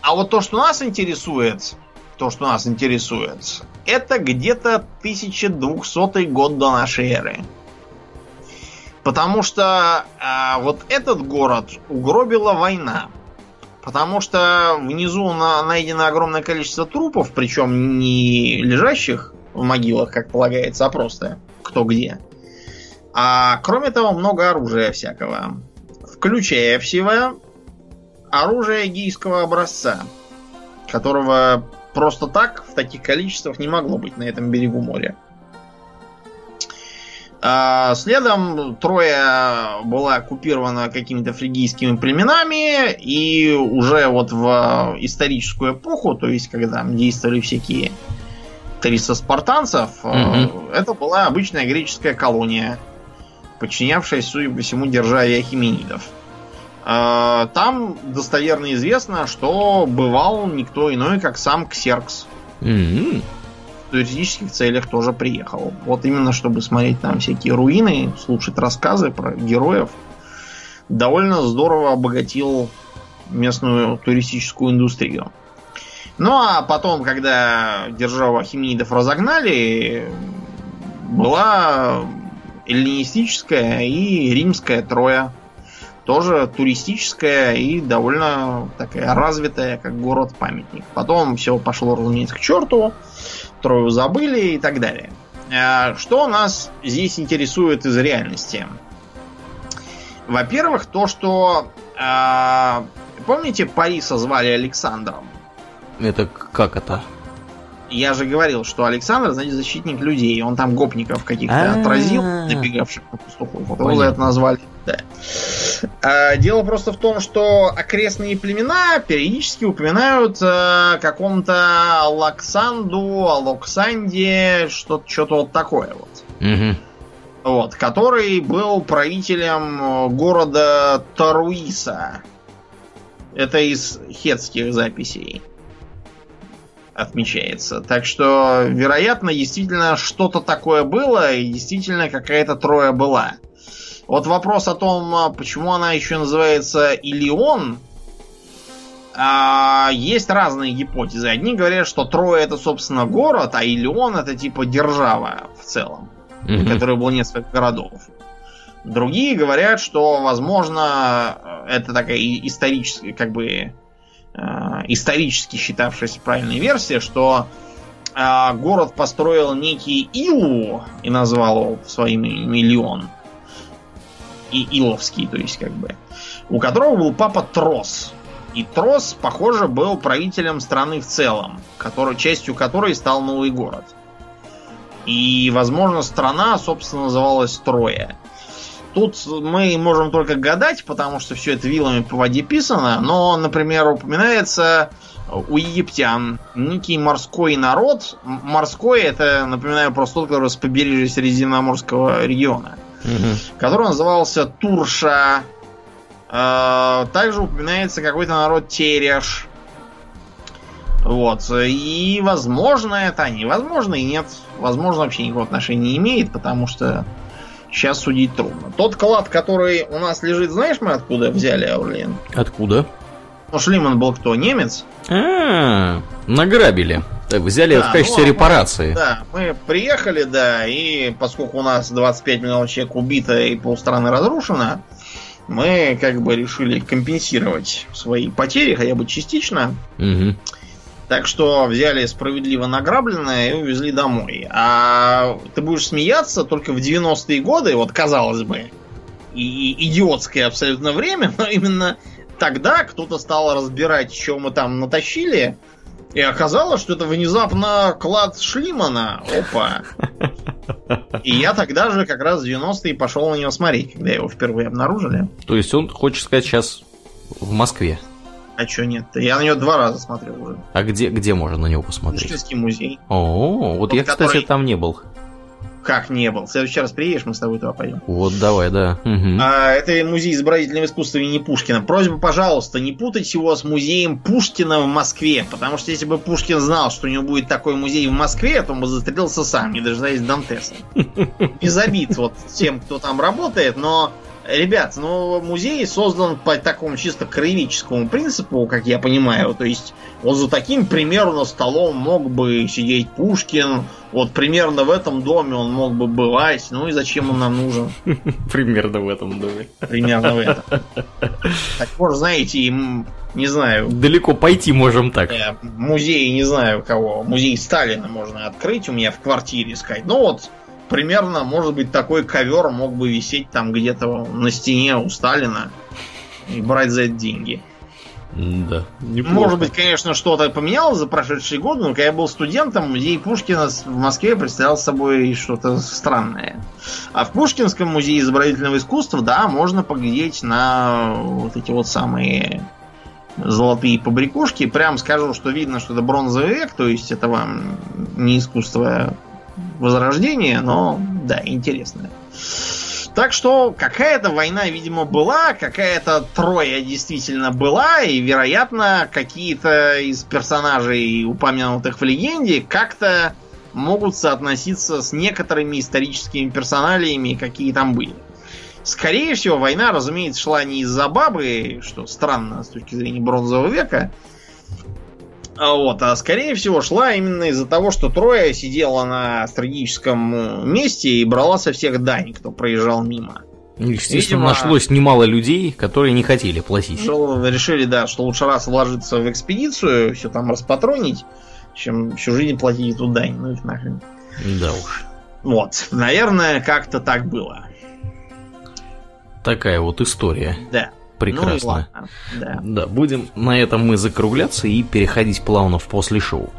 А вот то, что нас интересует, то, что нас интересует, это где-то 1200 год до нашей эры. Потому что э, вот этот город угробила война. Потому что внизу на, найдено огромное количество трупов, причем не лежащих в могилах, как полагается, а просто кто где. А кроме того, много оружия всякого. Включая всего оружие гийского образца, которого просто так в таких количествах не могло быть на этом берегу моря. А, следом Троя была оккупирована какими-то фригийскими племенами, и уже вот в историческую эпоху, то есть когда действовали всякие 300 спартанцев, угу. это была обычная греческая колония, подчинявшаяся, судя по всему, державе Ахименидов. А, там достоверно известно, что бывал никто иной, как сам Ксеркс. Mm-hmm. Туристических целях тоже приехал. Вот именно, чтобы смотреть там всякие руины, слушать рассказы про героев. Довольно здорово обогатил местную туристическую индустрию. Ну а потом, когда державу Ахименидов разогнали, была эллинистическая и римская Троя тоже туристическая и довольно такая развитая, как город-памятник. Потом все пошло, разумеется, к черту, Трою забыли и так далее. А, что нас здесь интересует из реальности? Во-первых, то, что... А, помните, Париса звали Александром? Это как это? Я же говорил, что Александр, значит, защитник людей. Он там гопников каких-то отразил, набегавших на пастухов. Вот его за это назвали. Да. А, дело просто в том, что окрестные племена периодически упоминают о э, каком-то Алаксанду, Алоксанде, что-то что вот такое вот. Угу. Вот, который был правителем города Таруиса. Это из хетских записей отмечается. Так что, вероятно, действительно что-то такое было, и действительно какая-то троя была. Вот вопрос о том, а, почему она еще называется Илион, а, есть разные гипотезы. Одни говорят, что Троя это, собственно, город, а Илион это типа держава в целом, mm-hmm. которой было несколько городов. Другие говорят, что, возможно, это такая историческая, как бы, э, исторически считавшаяся правильной версия, что э, город построил некий Илу и назвал его своим миллион и Иловский, то есть как бы, у которого был папа Трос. И Трос, похоже, был правителем страны в целом, который, частью которой стал новый город. И, возможно, страна, собственно, называлась Троя. Тут мы можем только гадать, потому что все это вилами по воде писано, но, например, упоминается у египтян некий морской народ. Морской это, напоминаю, просто тот, который с побережья Средиземноморского региона угу. который назывался Турша. Э, также упоминается какой-то народ Тереш. Вот. И возможно это, а невозможно и нет. Возможно, вообще никакого отношения не имеет, потому что сейчас судить трудно. Тот клад, который у нас лежит, знаешь, мы откуда взяли, Аурлин? Откуда? Ну, Шлиман был кто, немец? А, награбили. Так, взяли да, в качестве ну, репарации. Да, мы приехали, да, и поскольку у нас 25 миллионов человек убито и полстраны разрушено, мы как бы решили компенсировать свои потери, хотя бы частично. Угу. Так что взяли справедливо награбленное и увезли домой. А ты будешь смеяться только в 90-е годы, вот казалось бы, и идиотское абсолютно время, но именно тогда кто-то стал разбирать, что мы там натащили, и оказалось, что это внезапно клад Шлимана. Опа. И я тогда же как раз в 90-е пошел на него смотреть, когда его впервые обнаружили. То есть он, хочет сказать, сейчас в Москве. А что нет? Я на него два раза смотрел уже. А где, где можно на него посмотреть? Пушкинский музей. О, вот Тот, я, кстати, который- там не был. Как не был? В следующий раз приедешь, мы с тобой туда пойдем. Вот давай, да. Мгм. А, это музей изобразительного искусства имени Пушкина. Просьба, пожалуйста, не путать его с музеем Пушкина в Москве. Потому что если бы Пушкин знал, что у него будет такой музей в Москве, то он бы застрелился сам, не дожидаясь Дантеса. Без обид вот тем, кто там работает, но Ребят, ну, музей создан по такому чисто краеведческому принципу, как я понимаю. То есть, вот за таким примерно столом мог бы сидеть Пушкин, вот примерно в этом доме он мог бы бывать. Ну и зачем он нам нужен? Примерно в этом доме. Примерно в этом. Так может, знаете, им, не знаю, Далеко пойти можем так. э, музей, не знаю кого, музей Сталина можно открыть у меня в квартире сказать. Ну вот, примерно, может быть, такой ковер мог бы висеть там где-то на стене у Сталина и брать за это деньги. Да. Может быть, конечно, что-то поменялось за прошедшие годы, но когда я был студентом, музей Пушкина в Москве представлял собой что-то странное. А в Пушкинском музее изобразительного искусства, да, можно поглядеть на вот эти вот самые золотые побрякушки. Прям скажу, что видно, что это бронзовый век, то есть это вам не искусство возрождения, но да, интересно. Так что какая-то война, видимо, была, какая-то Троя действительно была, и, вероятно, какие-то из персонажей, упомянутых в легенде, как-то могут соотноситься с некоторыми историческими персоналиями, какие там были. Скорее всего, война, разумеется, шла не из-за бабы, что странно с точки зрения бронзового века, Вот, а скорее всего шла именно из-за того, что Троя сидела на стратегическом э, месте и брала со всех дань, кто проезжал мимо. Ну, Естественно, Видимо- нашлось немало людей, которые не хотели платить. Что решили, да, что лучше раз вложиться в экспедицию, все там распатронить, чем всю жизнь платить эту дань. Ну их нахрен. Да уж. Вот, наверное, как-то так было. Такая вот история. Да. Прекрасно. Ну ладно. Да. Да, будем на этом мы закругляться и переходить плавно в после шоу.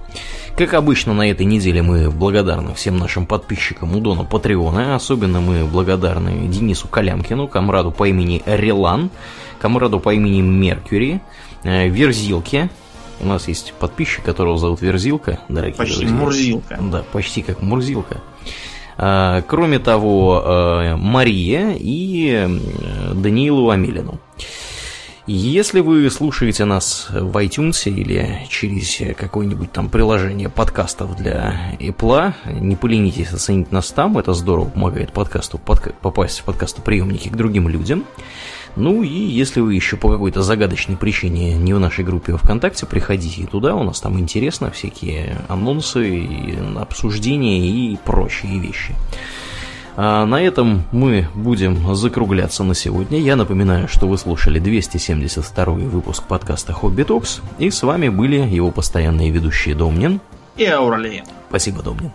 Как обычно, на этой неделе мы благодарны всем нашим подписчикам у Дона Патреона. Особенно мы благодарны Денису Калямкину, комраду по имени Релан, комраду по имени Меркьюри, э, Верзилке. У нас есть подписчик, которого зовут Верзилка, дорогие Почти друзья. Мурзилка. Да, почти как Мурзилка. А, Кроме того, э, Мария и э, Даниилу Амелину. Если вы слушаете нас в iTunes или через какое-нибудь там приложение подкастов для Apple, не поленитесь оценить нас там, это здорово помогает подкасту подка- попасть в подкастоприемники к другим людям. Ну и если вы еще по какой-то загадочной причине не в нашей группе ВКонтакте, приходите туда, у нас там интересно, всякие анонсы, обсуждения и прочие вещи. А на этом мы будем закругляться на сегодня. Я напоминаю, что вы слушали 272 выпуск подкаста Хобби Токс, и с вами были его постоянные ведущие Домнин. И Ауралиен. Спасибо, Домнин.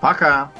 Пока.